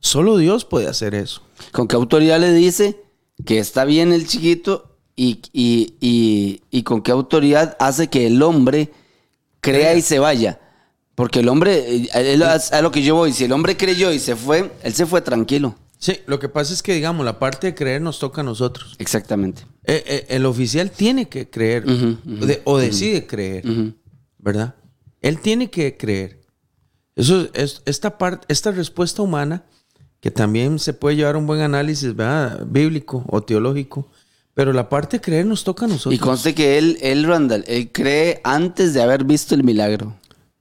Solo Dios puede hacer eso.
¿Con qué autoridad le dice que está bien el chiquito y, y- y- y con qué autoridad hace que el hombre crea y se vaya? Porque el hombre, eh, a lo que yo voy, si el hombre creyó y se fue, él se fue tranquilo.
Sí, lo que pasa es que, digamos, la parte de creer nos toca a nosotros.
Exactamente.
Eh, eh, el oficial tiene que creer de- o decide creer. ¿verdad? Él tiene que creer. Eso es esta parte, esta respuesta humana que también se puede llevar a un buen análisis, ¿verdad? Bíblico o teológico, pero la parte de creer nos toca a nosotros.
Y conste que él, él, Randall, él cree antes de haber visto el milagro.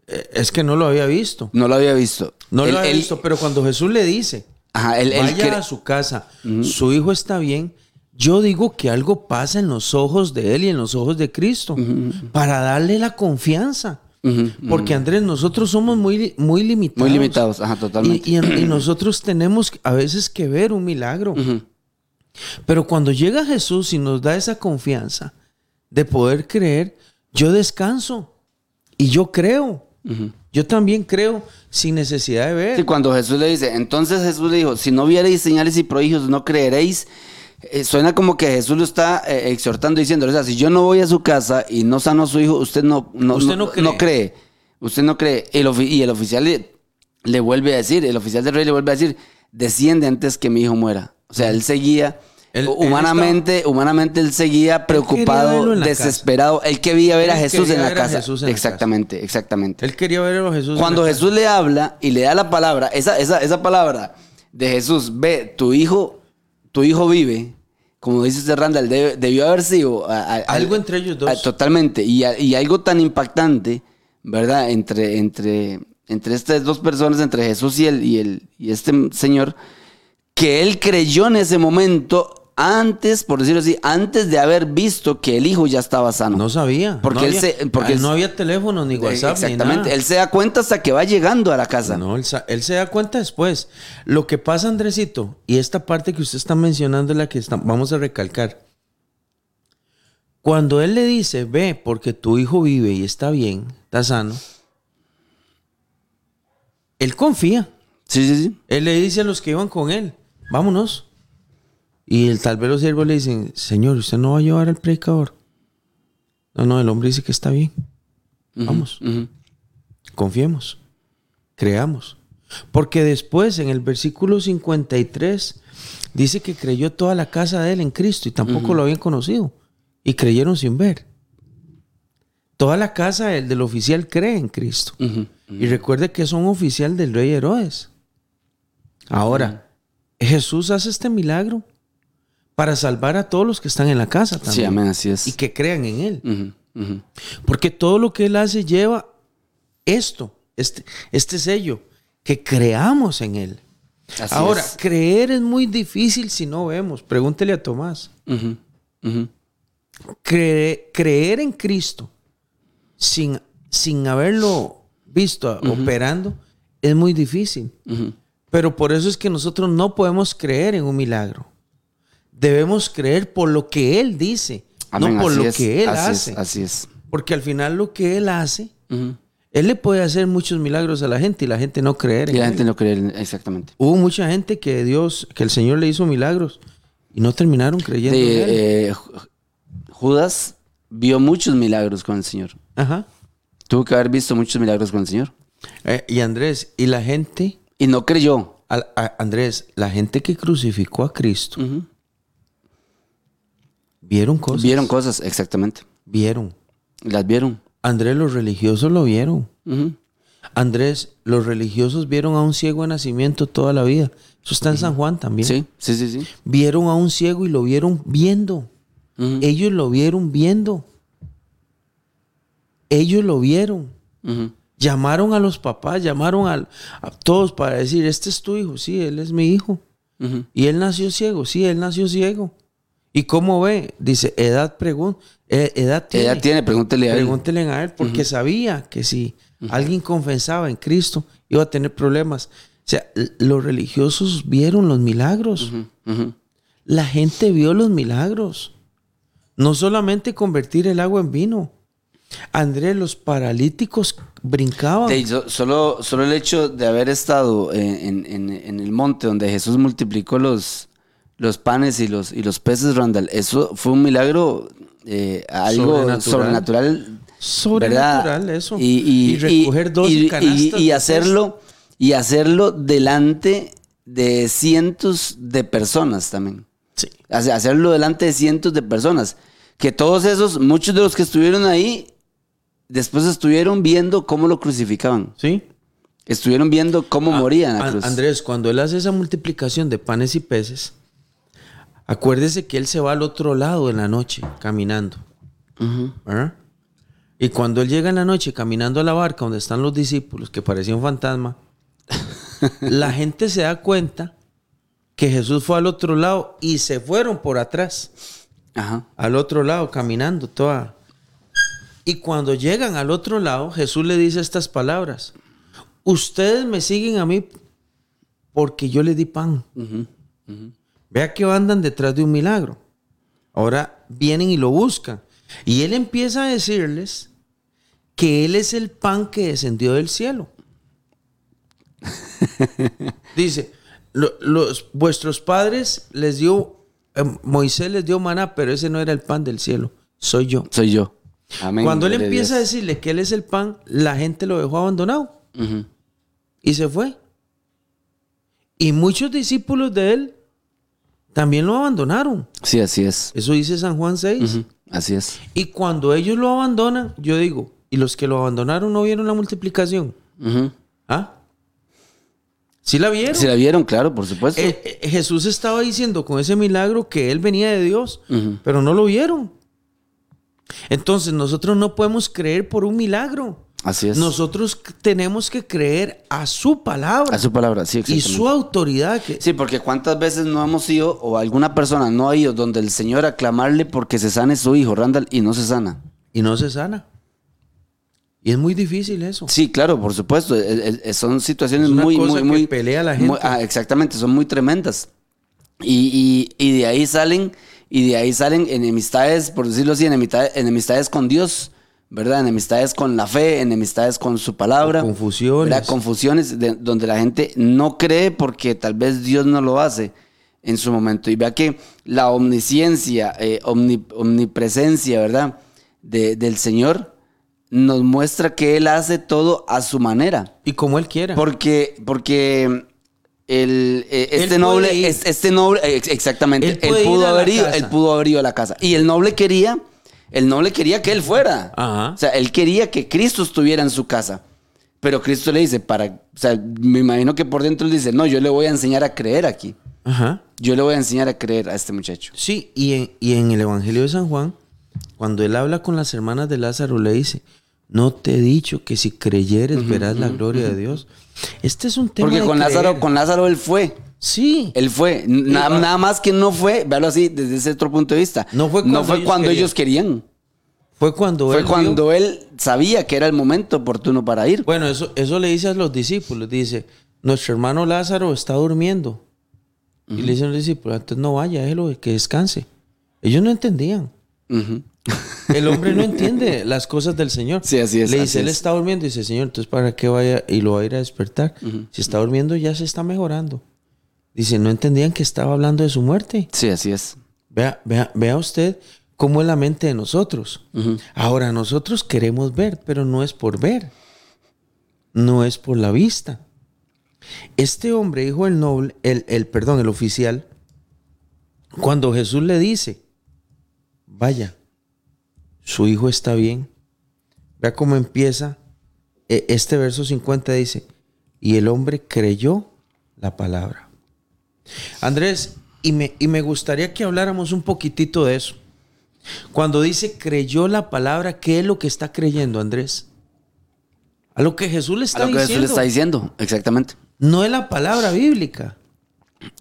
Eh, es que no lo había visto.
No lo había visto.
No
Él-
lo había
él-
visto, pero cuando Jesús le dice,
Ajá, él
vaya a su casa, su hijo está bien. Yo digo que algo pasa en los ojos de él y en los ojos de Cristo para darle la confianza. Porque Andrés, nosotros somos muy, muy limitados.
Muy limitados, ajá, totalmente.
Y, y- y nosotros tenemos a veces que ver un milagro. Pero cuando llega Jesús y nos da esa confianza de poder creer, yo descanso y yo creo. Yo también creo sin necesidad de ver.
Sí, cuando Jesús le dice, entonces Jesús le dijo, si no viereis señales y prodigios, no creeréis. Eh, suena como que Jesús lo está eh, exhortando diciendo, o sea, si yo no voy a su casa y no sano a su hijo, usted no, no,
Usted no cree.
Usted no cree. El y el oficial le, le vuelve a decir, el oficial del rey le vuelve a decir, desciende antes que mi hijo muera. O sea, él seguía,
Él- él
humanamente, humanamente él seguía preocupado,
la
desesperado. Él quería ver a
Él
Jesús en la
ver a
casa.
Jesús en la casa.
exactamente, exactamente.
Él quería ver a Jesús. en
Cuando
casa.
Jesús le habla y le da la palabra, esa, esa, esa palabra de Jesús, ve, tu hijo, tu hijo vive, como dice usted Randall, debe- debió haber sido a- a-
Algo entre ellos dos.
totalmente. Y, y algo tan impactante, ¿verdad? Entre, entre, entre estas dos personas, entre Jesús y, el, y, el, y este señor, que él creyó en ese momento antes, por decirlo así, antes de haber visto que el hijo ya estaba sano.
No sabía.
Porque
no
él
había,
se- porque
ah,
él-
no había teléfono ni WhatsApp
Exactamente.
ni nada.
Él se da cuenta hasta que va llegando a la casa.
No, él se da cuenta después. Lo que pasa, Andresito, y esta parte que usted está mencionando es la que está- vamos a recalcar. Cuando él le dice, ve, porque tu hijo vive y está bien, está sano, él confía.
Sí, sí, sí.
Él le dice a los que iban con él, vámonos. Y el, tal vez los siervos le dicen, Señor, ¿usted no va a llevar al predicador? No, no, el hombre dice que está bien. Vamos, confiemos, creamos. Porque después, en el versículo 53, dice que creyó toda la casa de él en Cristo y tampoco lo habían conocido. Y creyeron sin ver. Toda la casa del, del oficial cree en Cristo. Y recuerde que es un oficial del rey Herodes. Ahora, Jesús hace este milagro para salvar a todos los que están en la casa también.
Sí, amén, así es.
Y que crean en Él. Porque todo lo que Él hace lleva esto, este, este sello, que creamos en Él.
Así
Ahora,
es.
creer es muy difícil si no vemos. Pregúntele a Tomás. Cre- creer en Cristo sin, sin haberlo visto operando es muy difícil. Pero por eso es que nosotros no podemos creer en un milagro. Debemos creer por lo que Él dice,
Amén,
no por
así
lo
es,
que Él
así
hace.
Es, así es.
Porque al final lo que Él hace. Él le puede hacer muchos milagros a la gente y la gente no creer en
Y la
Él.
gente no cree en- exactamente.
Hubo mucha gente que Dios, que el Señor le hizo milagros y no terminaron creyendo en Él.
De, eh, Ju- Judas vio muchos milagros con el Señor.
Ajá.
Tuvo que haber visto muchos milagros con el Señor.
Eh, y Andrés, y la gente,
Y no creyó.
a- Andrés, la gente que crucificó a Cristo,
Ujú.
Vieron cosas.
Vieron cosas, exactamente.
Vieron.
Las vieron.
Andrés, los religiosos lo vieron. Andrés, los religiosos vieron a un ciego de nacimiento toda la vida. Eso está en San Juan también.
Sí, sí, sí, sí.
Vieron a un ciego y lo vieron viendo. Ellos lo vieron viendo. Ellos lo vieron. Llamaron a los papás, llamaron al- a, todos para decir, este es tu hijo, sí, él es mi hijo. Y él nació ciego, sí, él nació ciego. ¿Y cómo ve? Dice, edad pregunta, edad tiene.
Ella tiene, pregúntele a él.
Pregúntenle a él, porque sabía que si alguien confesaba en Cristo, iba a tener problemas. O sea, los religiosos vieron los milagros. La gente vio los milagros. No solamente convertir el agua en vino. Andrés, los paralíticos brincaban.
De- solo, solo el hecho de haber estado en, en- en el monte donde Jesús multiplicó los, los panes y los, y los peces, Randall, eso fue un milagro, eh, algo
Sobrenatural.
sobrenatural.
Eso.
Y, y-
Y recoger dos canastas
y hacerlo, y hacerlo delante de cientos de personas también.
Sí.
Hace- Hacerlo delante de cientos de personas. Que todos esos, muchos de los que estuvieron ahí, después estuvieron viendo cómo lo crucificaban.
¿Sí?
Estuvieron viendo cómo moría en la
An-
cruz.
Andrés, cuando él hace esa multiplicación de panes y peces, acuérdese que él se va al otro lado en la noche caminando. Y cuando él llega en la noche caminando a la barca donde están los discípulos, que parecía un fantasma, la gente se da cuenta que Jesús fue al otro lado y se fueron por atrás,
Ajá.
al otro lado, caminando toda. Y cuando llegan al otro lado, Jesús le dice estas palabras. Ustedes me siguen a mí porque yo les di pan.
Ujú.
Vea que andan detrás de un milagro. Ahora vienen y lo buscan. Y él empieza a decirles que él es el pan que descendió del cielo. Dice, "Lo- los, vuestros padres les dio, eh, Moisés les dio maná, pero ese no era el pan del cielo, soy yo.
Soy yo. Amén.
Cuando él empieza a decirle que él es el pan, la gente lo dejó abandonado y se fue. Y muchos discípulos de él también lo abandonaron.
Sí, así es.
Eso dice San Juan 6.
Ujú. Así es.
Y cuando ellos lo abandonan, yo digo, ¿y los que lo abandonaron no vieron la multiplicación? ¿Ah? ¿Sí la vieron?
Si la vieron, claro, por supuesto.
Eh, eh, Jesús estaba diciendo con ese milagro que él venía de Dios, pero no lo vieron. Entonces nosotros no podemos creer por un milagro.
Así es.
Nosotros tenemos que creer a su palabra
A su palabra, sí,
y su autoridad. Que,
Sí, porque cuántas veces no hemos ido o alguna persona no ha ido donde el Señor a clamarle porque se sane su hijo, Randall, y no se sana.
Y no se sana. Y es muy difícil eso.
Sí, claro, por supuesto. eh, eh, eh, son situaciones
Es una
muy,
cosa
muy,
que
muy.
pelea la gente.
muy- ah, exactamente, son muy tremendas. Y, y- y de ahí salen y de ahí salen enemistades, por decirlo así, enemistades, enemistades con Dios, ¿verdad? Enemistades con la fe, enemistades con su palabra.
Confusiones.
¿verdad? Confusiones de- donde la gente no cree porque tal vez Dios no lo hace en su momento. Y vea que la omnisciencia, eh, omni- omnipresencia, ¿verdad? De- del Señor nos muestra que Él hace todo a su manera.
Y como él quiera.
Porque, porque el, eh, este
puede
noble, este noble, ex- exactamente,
Él
él, pudo haber ido, él pudo haber ido a la casa. Y el noble quería, el noble quería que él fuera.
Ajá.
O sea, él quería que Cristo estuviera en su casa. Pero Cristo le dice, para, o sea, me imagino que por dentro él dice, no, yo le voy a enseñar a creer aquí.
Ajá.
Yo le voy a enseñar a creer a este muchacho.
Sí, y en, y en el Evangelio de San Juan, cuando él habla con las hermanas de Lázaro, le dice, no te he dicho que si creyeres verás la gloria de Dios. Este es un tema
Porque
de
con
creer.
Lázaro, con Lázaro él fue.
Sí.
Él fue. Na-
va-
nada más que no fue, véalo así, desde ese otro punto de vista.
No fue cuando ellos
cuando
querían.
ellos querían.
Fue cuando
Fue
él vio-
cuando él sabía que era el momento oportuno para ir.
Bueno, eso, eso le dice a los discípulos. Dice, nuestro hermano Lázaro está durmiendo. Y le dicen los discípulos, antes no vaya, déjelo que descanse. Ellos no entendían. El hombre no entiende las cosas del Señor.
Sí, así es,
Le dice, él
es.
está durmiendo. Dice, Señor, entonces para qué vaya y lo va a ir a despertar. Si está durmiendo ya se está mejorando. Dice, no entendían que estaba hablando de su muerte.
Sí, así es.
Vea, vea, vea usted cómo es la mente de nosotros. Ahora, nosotros queremos ver, pero no es por ver. No es por la vista. Este hombre, hijo del noble, el, el perdón, el oficial, cuando Jesús le dice, vaya, su hijo está bien. Vea cómo empieza eh, este verso 50 dice, y el hombre creyó la palabra. Andrés, y me, y me gustaría que habláramos un poquitito de eso. Cuando dice creyó la palabra, ¿qué es lo que está creyendo, Andrés? A lo que Jesús le está
A lo que
diciendo.
Jesús le está diciendo, exactamente.
No es la palabra bíblica.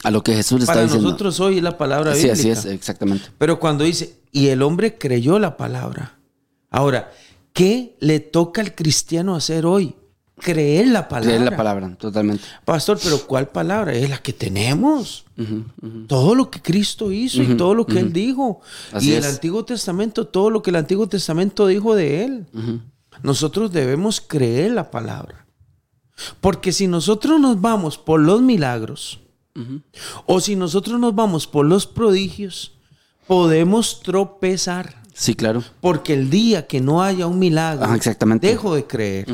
A lo que Jesús le está
Para
diciendo.
nosotros hoy es la palabra
sí,
bíblica.
así es, exactamente.
Pero cuando dice, y el hombre creyó la palabra. Ahora, ¿qué le toca al cristiano hacer hoy? Creer la palabra.
Creer la palabra, totalmente.
Pastor, pero ¿cuál palabra? Es la que tenemos. Todo lo que Cristo hizo y todo lo que Él dijo.
Así
y el
es.
Antiguo Testamento, todo lo que el Antiguo Testamento dijo de Él. Nosotros debemos creer la palabra. Porque si nosotros nos vamos por los milagros, o si nosotros nos vamos por los prodigios, podemos tropezar.
Sí, claro.
Porque el día que no haya un milagro,
Ajá, exactamente.
dejo de creer.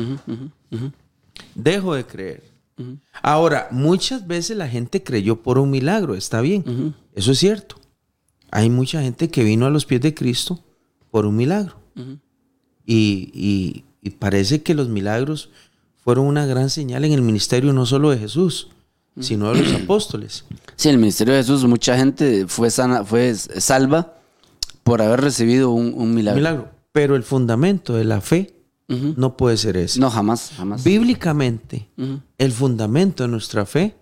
Dejo de creer. Ahora, muchas veces la gente creyó por un milagro, está bien. Eso es cierto. Hay mucha gente que vino a los pies de Cristo por un milagro. y, y- y parece que los milagros fueron una gran señal en el ministerio no solo de Jesús, sino de los apóstoles.
Sí, en el ministerio de Jesús mucha gente fue sana, fue salva por haber recibido un, un milagro.
Milagro. Pero el fundamento de la fe no puede ser ese.
No, jamás, jamás.
Bíblicamente, el fundamento de nuestra fe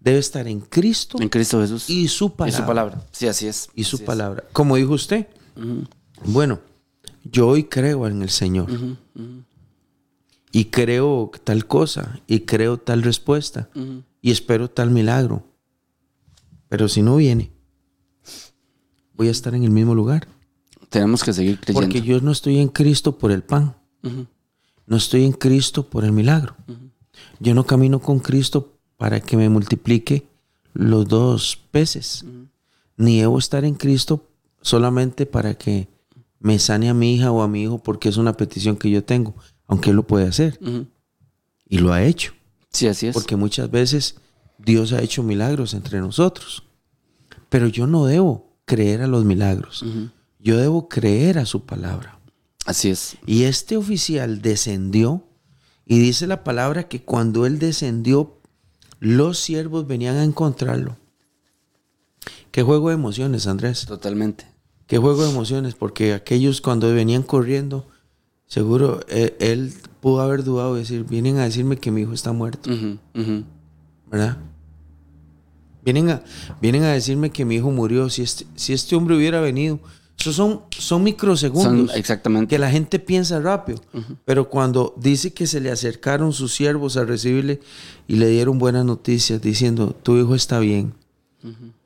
debe estar en Cristo
En Cristo Jesús.
y su
Y
palabra.
su palabra. Sí, así es.
Y su
Así es.
palabra. Como dijo usted. Bueno, yo hoy creo en el Señor. Y creo tal cosa. Y creo tal respuesta. Y espero tal milagro. Pero si no viene, voy a estar en el mismo lugar.
Tenemos que seguir creyendo.
Porque yo no estoy en Cristo por el pan. No estoy en Cristo por el milagro. Yo no camino con Cristo para que me multiplique los dos peces. Ni debo estar en Cristo solamente para que me sane a mi hija o a mi hijo porque es una petición que yo tengo, aunque Él lo puede hacer. Y lo ha hecho.
Sí, así es.
Porque muchas veces Dios ha hecho milagros entre nosotros. Pero yo no debo creer a los milagros. Yo debo creer a su palabra.
Así es.
Y este oficial descendió y dice la palabra que cuando él descendió, los siervos venían a encontrarlo. Qué juego de emociones, Andrés.
Totalmente.
Qué juego de emociones, porque aquellos cuando venían corriendo, seguro eh, él pudo haber dudado y decir, vienen a decirme que mi hijo está muerto. ¿verdad? Vienen a, vienen a decirme que mi hijo murió. Si este, si este hombre hubiera venido, esos son, son microsegundos.
Son- exactamente.
que la gente piensa rápido. Pero cuando dice que se le acercaron sus siervos a recibirle y le dieron buenas noticias diciendo, tu hijo está bien,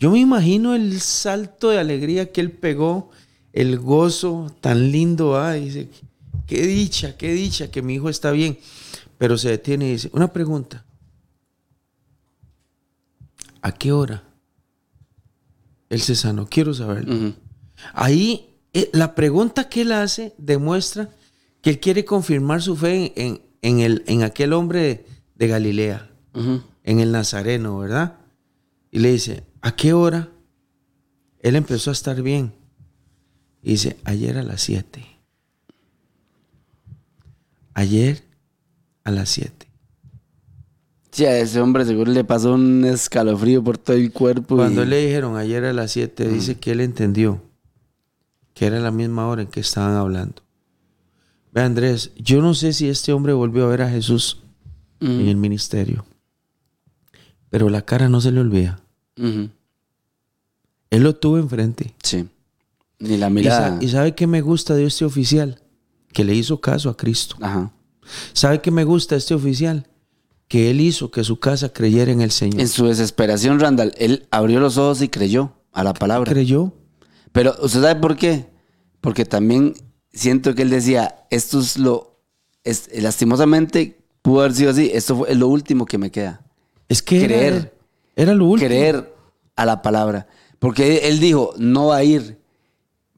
Yo me imagino el salto de alegría que él pegó, el gozo tan lindo. Ah, dice, qué dicha, qué dicha que mi hijo está bien. Pero se detiene y dice, una pregunta. ¿A qué hora? Él se sanó, quiero saberlo. Ahí eh, la pregunta que él hace demuestra que él quiere confirmar su fe en, en- en el, en aquel hombre de, de Galilea, en el Nazareno, ¿verdad? Y le dice, ¿a qué hora? Él empezó a estar bien. Y dice, ayer a las 7. Ayer a las 7.
Sí, a ese hombre seguro le pasó un escalofrío por todo el cuerpo.
Cuando
y-
le dijeron ayer a las 7, dice que él entendió que era la misma hora en que estaban hablando. Ve Andrés, yo no sé si este hombre volvió a ver a Jesús en
Ujú.
el ministerio, pero la cara no se le olvida. Él lo tuvo enfrente.
Sí. Ni la
Y,
mirada.
sa- y sabe que me gusta de este oficial, que le hizo caso a Cristo.
Ajá.
¿Sabe que me gusta este oficial? Que él hizo que su casa creyera en el Señor.
En su desesperación, Randall, él abrió los ojos y creyó a la palabra.
creyó.
Pero, ¿usted sabe por qué? Porque también siento que él decía, esto es lo... es- lastimosamente pudo haber sido así, esto fue, es lo último que me queda.
Es que era-
Creer.
Era, lo último.
Creer a la palabra. Porque él dijo, no va a ir.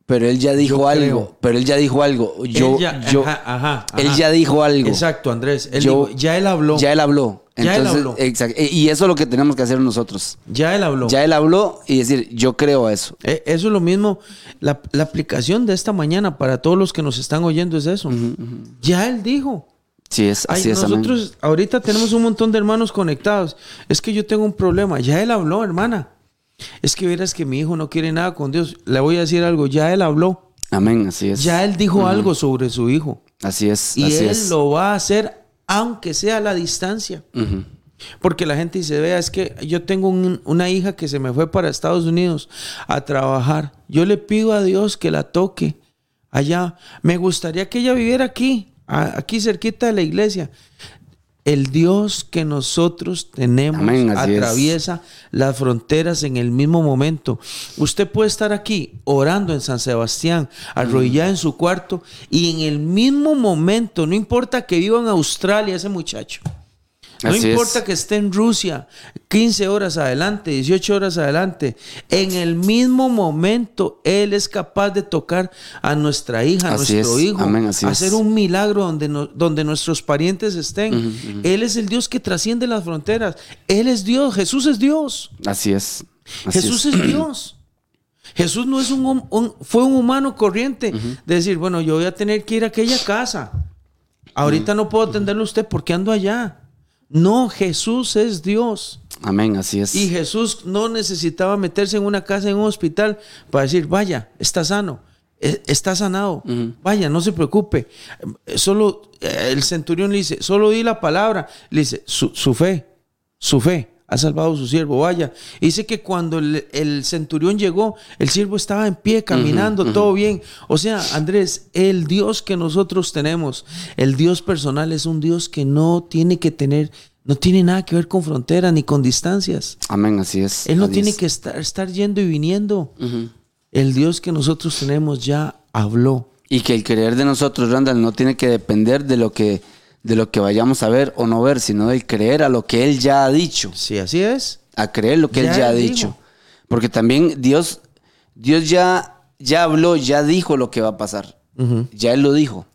Pero él ya dijo
Yo
algo.
creo.
Pero él ya dijo algo. Yo,
Él ya-
yo,
ajá, ajá,
él
ajá.
ya dijo algo.
Exacto, Andrés. Él
Yo-
dijo, ya él habló.
Ya él habló.
Ya él
Entonces,
habló.
exacto. Y eso es lo que tenemos que hacer nosotros.
Ya él habló.
Ya él habló y decir, yo creo a eso.
Eh, Eso es lo mismo. La, la aplicación de esta mañana para todos los que nos están oyendo es eso. Ya él dijo.
Sí, es,
Ay,
así es. amén.
nosotros ahorita tenemos un montón de hermanos conectados. Es que yo tengo un problema. Ya él habló, hermana. Es que verás que mi hijo no quiere nada con Dios. Le voy a decir algo. Ya él habló.
Amén, así es.
Ya él dijo algo sobre su hijo.
Así es,
Y
así
él
es.
lo va a hacer aunque sea a la distancia. Porque la gente dice, vea, es que yo tengo un- una hija que se me fue para Estados Unidos a trabajar. Yo le pido a Dios que la toque allá. Me gustaría que ella viviera aquí, a- aquí cerquita de la iglesia. El Dios que nosotros tenemos
Amén, así es.
atraviesa las fronteras en el mismo momento. Usted puede estar aquí orando en San Sebastián, arrodillada en su cuarto, y en el mismo momento, no importa que viva en Australia ese muchacho, no
Así
importa
es.
que esté en Rusia 15 horas adelante, 18 horas adelante, en el mismo momento Él es capaz de tocar a nuestra hija, a
Así
nuestro
es.
hijo,
Amén, así
hacer
es.
un milagro donde, no- donde nuestros parientes estén. Él es el Dios que trasciende las fronteras. Él es Dios, Jesús es Dios.
Así es. Así
Jesús es, Dios. Jesús no es un, un- fue un humano corriente de decir, bueno, yo voy a tener que ir a aquella casa. Ahorita no puedo atenderlo a usted porque ando allá. No, Jesús es Dios.
Amén, así es.
Y Jesús no necesitaba meterse en una casa, en un hospital, para decir, vaya, está sano, e- está sanado, vaya, no se preocupe. Solo eh, el centurión le dice, solo di la palabra, le dice, su, su fe, su fe. Ha salvado a su siervo, vaya. Y dice que cuando el, el centurión llegó, el siervo estaba en pie, caminando, todo bien. O sea, Andrés, el Dios que nosotros tenemos, el Dios personal, es un Dios que no tiene que tener, no tiene nada que ver con fronteras ni con distancias.
Amén, así es.
Él no
así
tiene
es.
que estar, estar yendo y viniendo. El Dios que nosotros tenemos ya habló.
Y que el creer de nosotros, Randall, no tiene que depender de lo que, de lo que vayamos a ver o no ver, sino del creer a lo que Él ya ha dicho.
Sí, así es.
A creer lo que
Ya
Él ya ha dicho. Porque también Dios, Dios ya, ya habló, ya dijo lo que va a pasar. Ya Él lo dijo.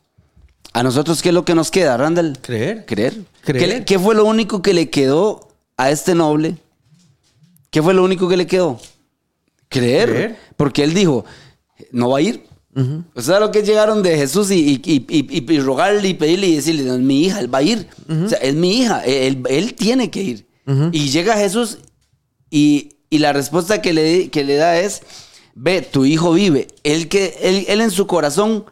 A nosotros, ¿qué es lo que nos queda, Randall?
Creer.
Creer.
Creer.
¿Qué, le- qué fue lo único que le quedó a este noble? ¿Qué fue lo único que le quedó? Creer.
Creer.
Porque él dijo, no va a ir. O sea, lo que llegaron de Jesús y, y- y- y- rogarle y pedirle y decirle, no, es mi hija, él va a ir. O sea, es mi hija, él, él tiene que ir. Y llega Jesús y, y la respuesta que le, que le da es, ve, tu hijo vive. Él, que, él, él en su corazón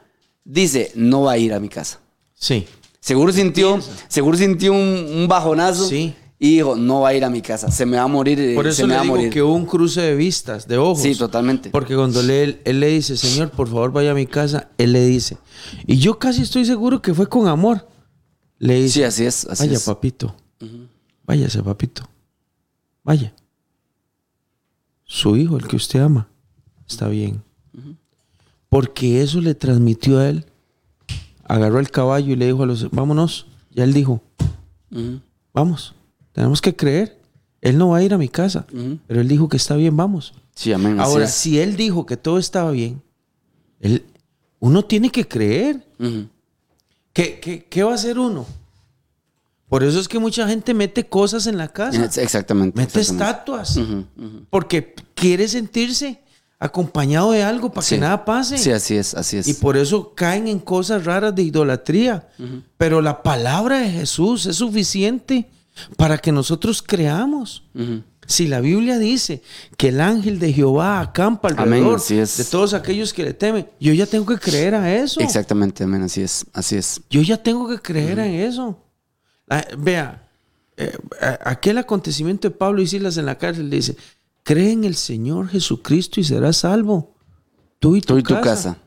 dice, no va a ir a mi casa.
Sí.
Seguro sintió, seguro sintió un, un bajonazo.
Sí.
Y dijo, no va a ir a mi casa, se me va a morir.
Por
se
eso
me
le
va a morir.
que hubo un cruce de vistas, de ojos.
Sí, totalmente.
Porque cuando le- él, le dice, Señor, por favor vaya a mi casa, él le dice. Y yo casi estoy seguro que fue con amor. Le dice,
Sí, así es, así
vaya,
es.
papito. Váyase, papito. Vaya. su hijo, el que usted ama, está bien. Porque eso le transmitió a él. Agarró el caballo y le dijo a los, vámonos. Ya él dijo,
Ujú,
vamos, tenemos que creer. Él no va a ir a mi casa, pero él dijo que está bien, vamos.
Sí, amén.
Ahora, si él dijo que todo estaba bien, él, uno tiene que creer. ¿Qué, qué, qué va a hacer uno? Por eso es que mucha gente mete cosas en la casa.
Ex- Exactamente.
Mete
exactamente.
estatuas. Porque quiere sentirse acompañado de algo para
Sí.
que nada pase.
Sí, así es, así es.
Y por eso caen en cosas raras de idolatría. Pero la palabra de Jesús es suficiente para que nosotros creamos. Si la Biblia dice que el ángel de Jehová acampa
Amén,
alrededor
así es.
de todos aquellos que le temen, yo ya tengo que creer a eso.
Exactamente, amén, así es, así es.
Yo ya tengo que creer en eso. Ah, vea, eh, a- aquel acontecimiento de Pablo y Silas en la cárcel dice, cree en el Señor Jesucristo y serás salvo. Tú y tu,
Tú y tu
casa.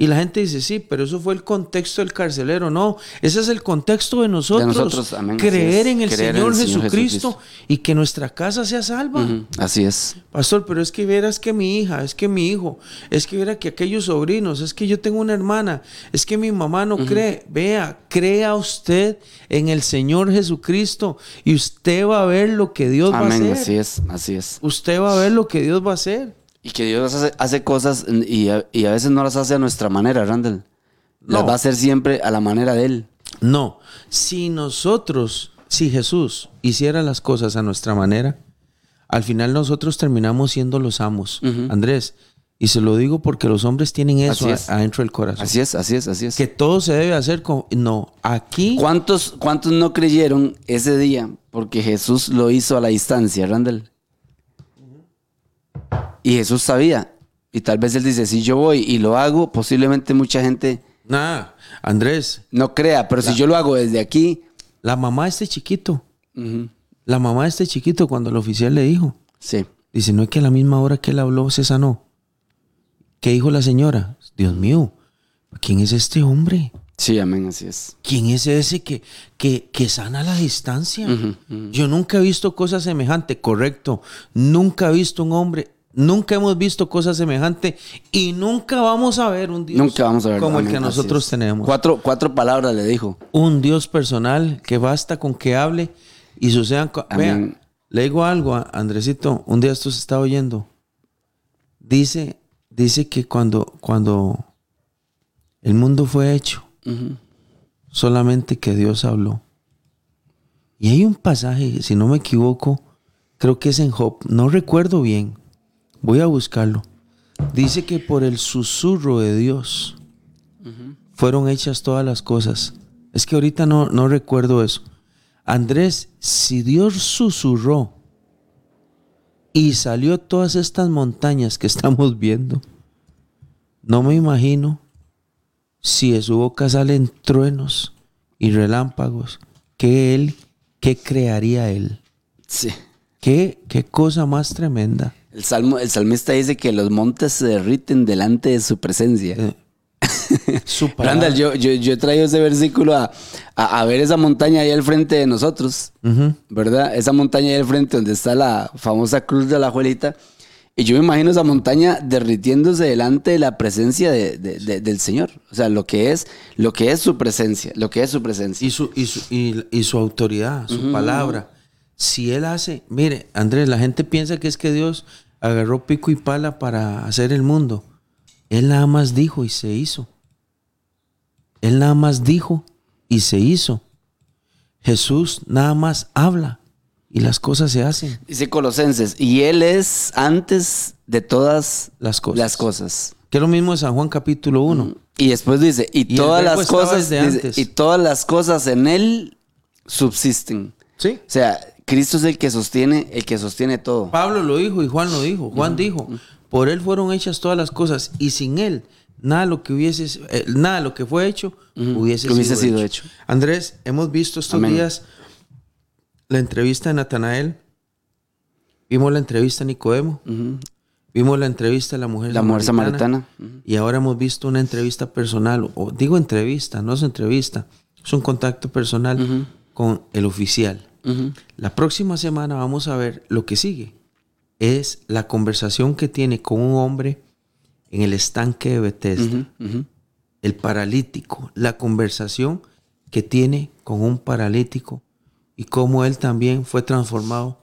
Y la gente dice, sí, pero eso fue el contexto del carcelero. No, ese es el contexto de nosotros.
nosotros, amén, así
Creer en el
Creer en
Señor,
el
Jesucristo,
Jesucristo.
y que nuestra casa sea salva.
Así es.
Pastor, pero es que verás que mi hija, es que mi hijo, es que viera que aquellos sobrinos, es que yo tengo una hermana, es que mi mamá no cree. Vea, crea usted en el Señor Jesucristo y usted va a ver lo que Dios va a
Amén,
hacer.
así es, así es.
Usted va a ver lo que Dios va a hacer.
Y que Dios hace, hace cosas y a, y a veces no las hace a nuestra manera, Randall. Las
No.
va a hacer siempre a la manera de Él.
No, si nosotros, si Jesús hiciera las cosas a nuestra manera, al final nosotros terminamos siendo los amos. Andrés, y se lo digo porque los hombres tienen eso
es.
adentro del corazón.
Así es, así es, así es.
Que todo se debe hacer con... No, aquí...
¿Cuántos, ¿Cuántos no creyeron ese día porque Jesús lo hizo a la distancia, Randall? Y Jesús sabía. Y tal vez él dice, si yo voy y lo hago, posiblemente mucha gente
Nada, Andrés,
no crea, pero si yo lo hago desde aquí,
la mamá de este chiquito, la mamá de este chiquito cuando el oficial le dijo,
sí,
dice, no es que a la misma hora que él habló se sanó. ¿Qué dijo la señora? Dios mío, ¿quién es este hombre?
sí, amén, así es.
¿Quién es ese que, que, que sana a la distancia? Yo nunca he visto cosas semejantes, correcto. Nunca he visto un hombre, nunca hemos visto cosas semejantes y nunca vamos a ver un Dios
Nunca vamos a ver
como el que nosotros tenemos.
Cuatro, cuatro palabras le dijo.
un Dios personal que basta con que hable y sucedan. co- Vea,
Amén.
le digo algo a Andresito. Un día esto se está oyendo. Dice, dice que cuando, cuando el mundo fue hecho, solamente que Dios habló. Y hay un pasaje, si no me equivoco, creo que es en Job, no recuerdo bien, voy a buscarlo. Dice que por el susurro de Dios fueron hechas todas las cosas. Es que ahorita no, no recuerdo eso. Andrés, si Dios susurró y salió todas estas montañas que estamos viendo, no me imagino si de su boca salen truenos y relámpagos, ¿qué él, qué crearía él?
Sí.
¿Qué, qué cosa más tremenda?
El, salmo, el salmista dice que los montes se derriten delante de su presencia.
Su palabra.
Randall, yo, yo, yo he traído ese versículo a, a, a ver esa montaña ahí al frente de nosotros. ¿verdad? Esa montaña ahí al frente donde está la famosa cruz de la Juelita. Y yo me imagino esa montaña derritiéndose delante de la presencia de- de- de- del Señor. O sea, lo que es, lo que es su presencia, lo que es su presencia.
y su, y su, y, y su autoridad, su palabra. Si él hace, mire, Andrés, la gente piensa que es que Dios agarró pico y pala para hacer el mundo. Él nada más dijo y se hizo. Él nada más dijo y se hizo. Jesús nada más habla y las cosas se hacen.
Dice Colosenses, y Él es antes de todas
Las cosas.
las cosas.
Que es lo mismo de San Juan capítulo 1.
Y después dice, y, todas las cosas, dice, y todas las cosas en Él subsisten.
Sí.
O sea, Cristo es el que sostiene, el que sostiene todo.
Pablo lo dijo y Juan lo dijo. Juan dijo, por él fueron hechas todas las cosas y sin él nada lo que hubiese eh, nada lo que fue hecho hubiese,
hubiese
sido,
sido
hecho.
hecho.
Andrés, hemos visto estos
Amén.
días la entrevista de Natanael. Vimos la entrevista de Nicodemo. Vimos la entrevista de la mujer
La mujer samaritana. Ujú.
Y ahora hemos visto una entrevista personal. O digo entrevista, no es entrevista. Es un contacto personal con el oficial. La próxima semana vamos a ver lo que sigue. es la conversación que tiene con un hombre en el estanque de Bethesda, el paralítico, la conversación que tiene con un paralítico y cómo él también fue transformado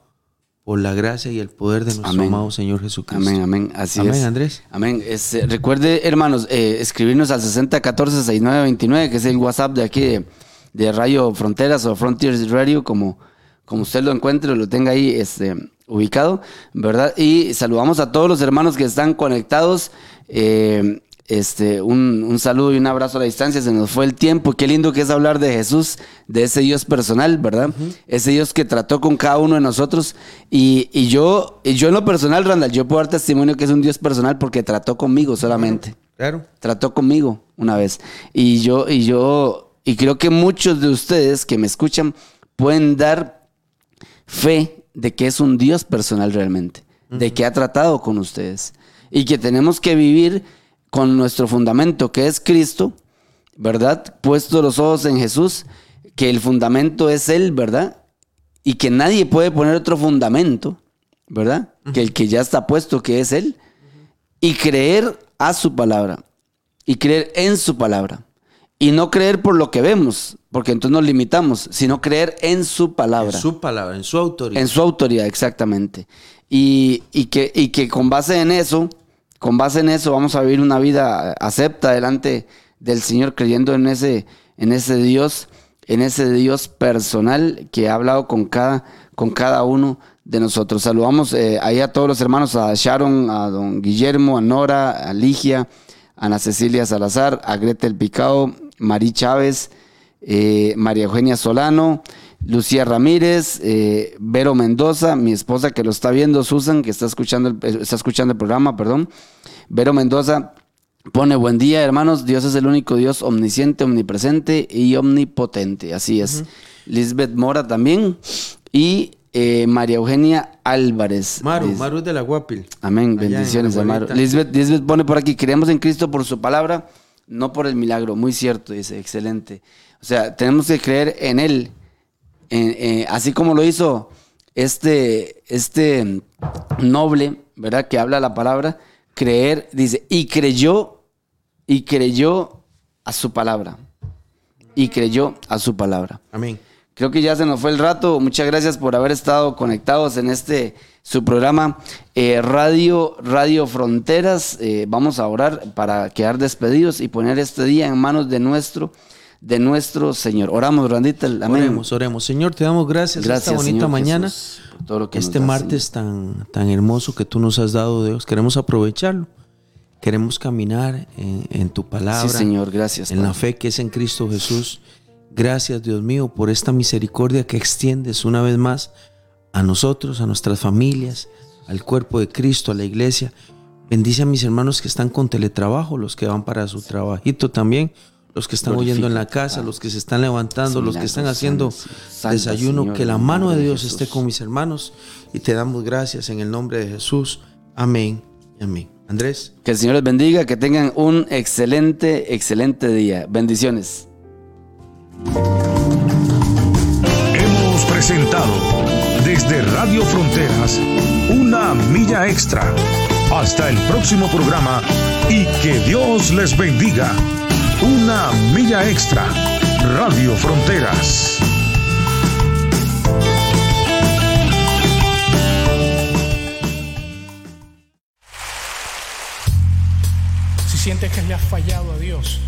por la gracia y el poder de nuestro
Amén.
amado Señor Jesucristo.
Amén, amén. Así
Amén,
es.
Andrés.
Amén. Este, recuerde, hermanos, eh, escribirnos al 6014-6929, que es el WhatsApp de aquí de, de Radio Fronteras o Frontiers Radio, como, como usted lo encuentre o lo tenga ahí este, ubicado, ¿verdad? Y saludamos a todos los hermanos que están conectados. eh, este, un, un saludo y un abrazo a la distancia. Se nos fue el tiempo. Qué lindo que es hablar de Jesús, de ese Dios personal, ¿verdad? Ese Dios que trató con cada uno de nosotros. Y, y yo, y yo en lo personal, Randall, yo puedo dar testimonio que es un Dios personal porque trató conmigo solamente.
Claro.
Trató conmigo una vez. Y yo, y yo, y creo que muchos de ustedes que me escuchan pueden dar fe de que es un Dios personal realmente, de que ha tratado con ustedes y que tenemos que vivir con nuestro fundamento que es Cristo, ¿verdad? Puesto los ojos en Jesús, que el fundamento es Él, ¿verdad? Y que nadie puede poner otro fundamento, ¿verdad? Que el que ya está puesto, que es Él. Y creer a su palabra. Y creer en su palabra. Y no creer por lo que vemos, porque entonces nos limitamos, sino creer en su palabra.
En su palabra, en su autoridad.
En su autoridad, exactamente. Y, y que, y que con base en eso, con base en eso, vamos a vivir una vida acepta delante del Señor, creyendo en ese, en ese Dios, en ese Dios personal que ha hablado con cada, con cada uno de nosotros. Saludamos eh, ahí a todos los hermanos, a Sharon, a don Guillermo, a Nora, a Ligia, a Ana Cecilia Salazar, a Gretel Picao, Marí Chávez, eh, María Eugenia Solano, Lucía Ramírez, eh, Vero Mendoza, mi esposa que lo está viendo, Susan, que está escuchando el, eh, está escuchando el programa, perdón. Vero Mendoza pone buen día, hermanos. Dios es el único Dios omnisciente, omnipresente y omnipotente. Así es. Lisbeth Mora también. Y eh, María Eugenia Álvarez.
Maru,
Dice-
Maru es de la Guapil.
Amén,
Allá
bendiciones,
abuelita.
Lisbeth, Lisbeth pone por aquí, creemos en Cristo por su palabra, no por el milagro. Muy cierto, dice, excelente. O sea, tenemos que creer en Él, eh, así como lo hizo este, este noble, ¿verdad? Que habla la palabra, creer, dice, y creyó, y creyó a su palabra. Y creyó a su palabra.
Amén.
Creo que ya se nos fue el rato. Muchas gracias por haber estado conectados en este su programa eh, Radio Radio Fronteras. Eh, vamos a orar para quedar despedidos y poner este día en manos de nuestro de nuestro Señor. Oramos, Randita. Amén.
Oremos, oremos. Señor, te damos gracias,
Gracias,
esta bonita
Señor
mañana.
Jesús, por todo lo que
este
nos
martes tan, tan hermoso que tú nos has dado, Dios. Queremos aprovecharlo. Queremos caminar en, en tu palabra.
Sí, Señor, gracias.
En la fe que es en Cristo Jesús. Gracias, Dios mío, por esta misericordia que extiendes una vez más a nosotros, a nuestras familias, al cuerpo de Cristo, a la iglesia. Bendice a mis hermanos que están con teletrabajo, los que van para su trabajito también, los que están oyendo en la casa, los que se están levantando, los que están haciendo desayuno. Que la mano de Dios esté con mis hermanos y te damos gracias en el nombre de Jesús. Amén y amén. Andrés.
Que el Señor les bendiga, que tengan un excelente, excelente día. Bendiciones.
Hemos presentado desde Radio Fronteras una milla extra. Hasta el próximo programa y que Dios les bendiga. Una milla extra. Radio Fronteras.
Si sientes que le has fallado a Dios,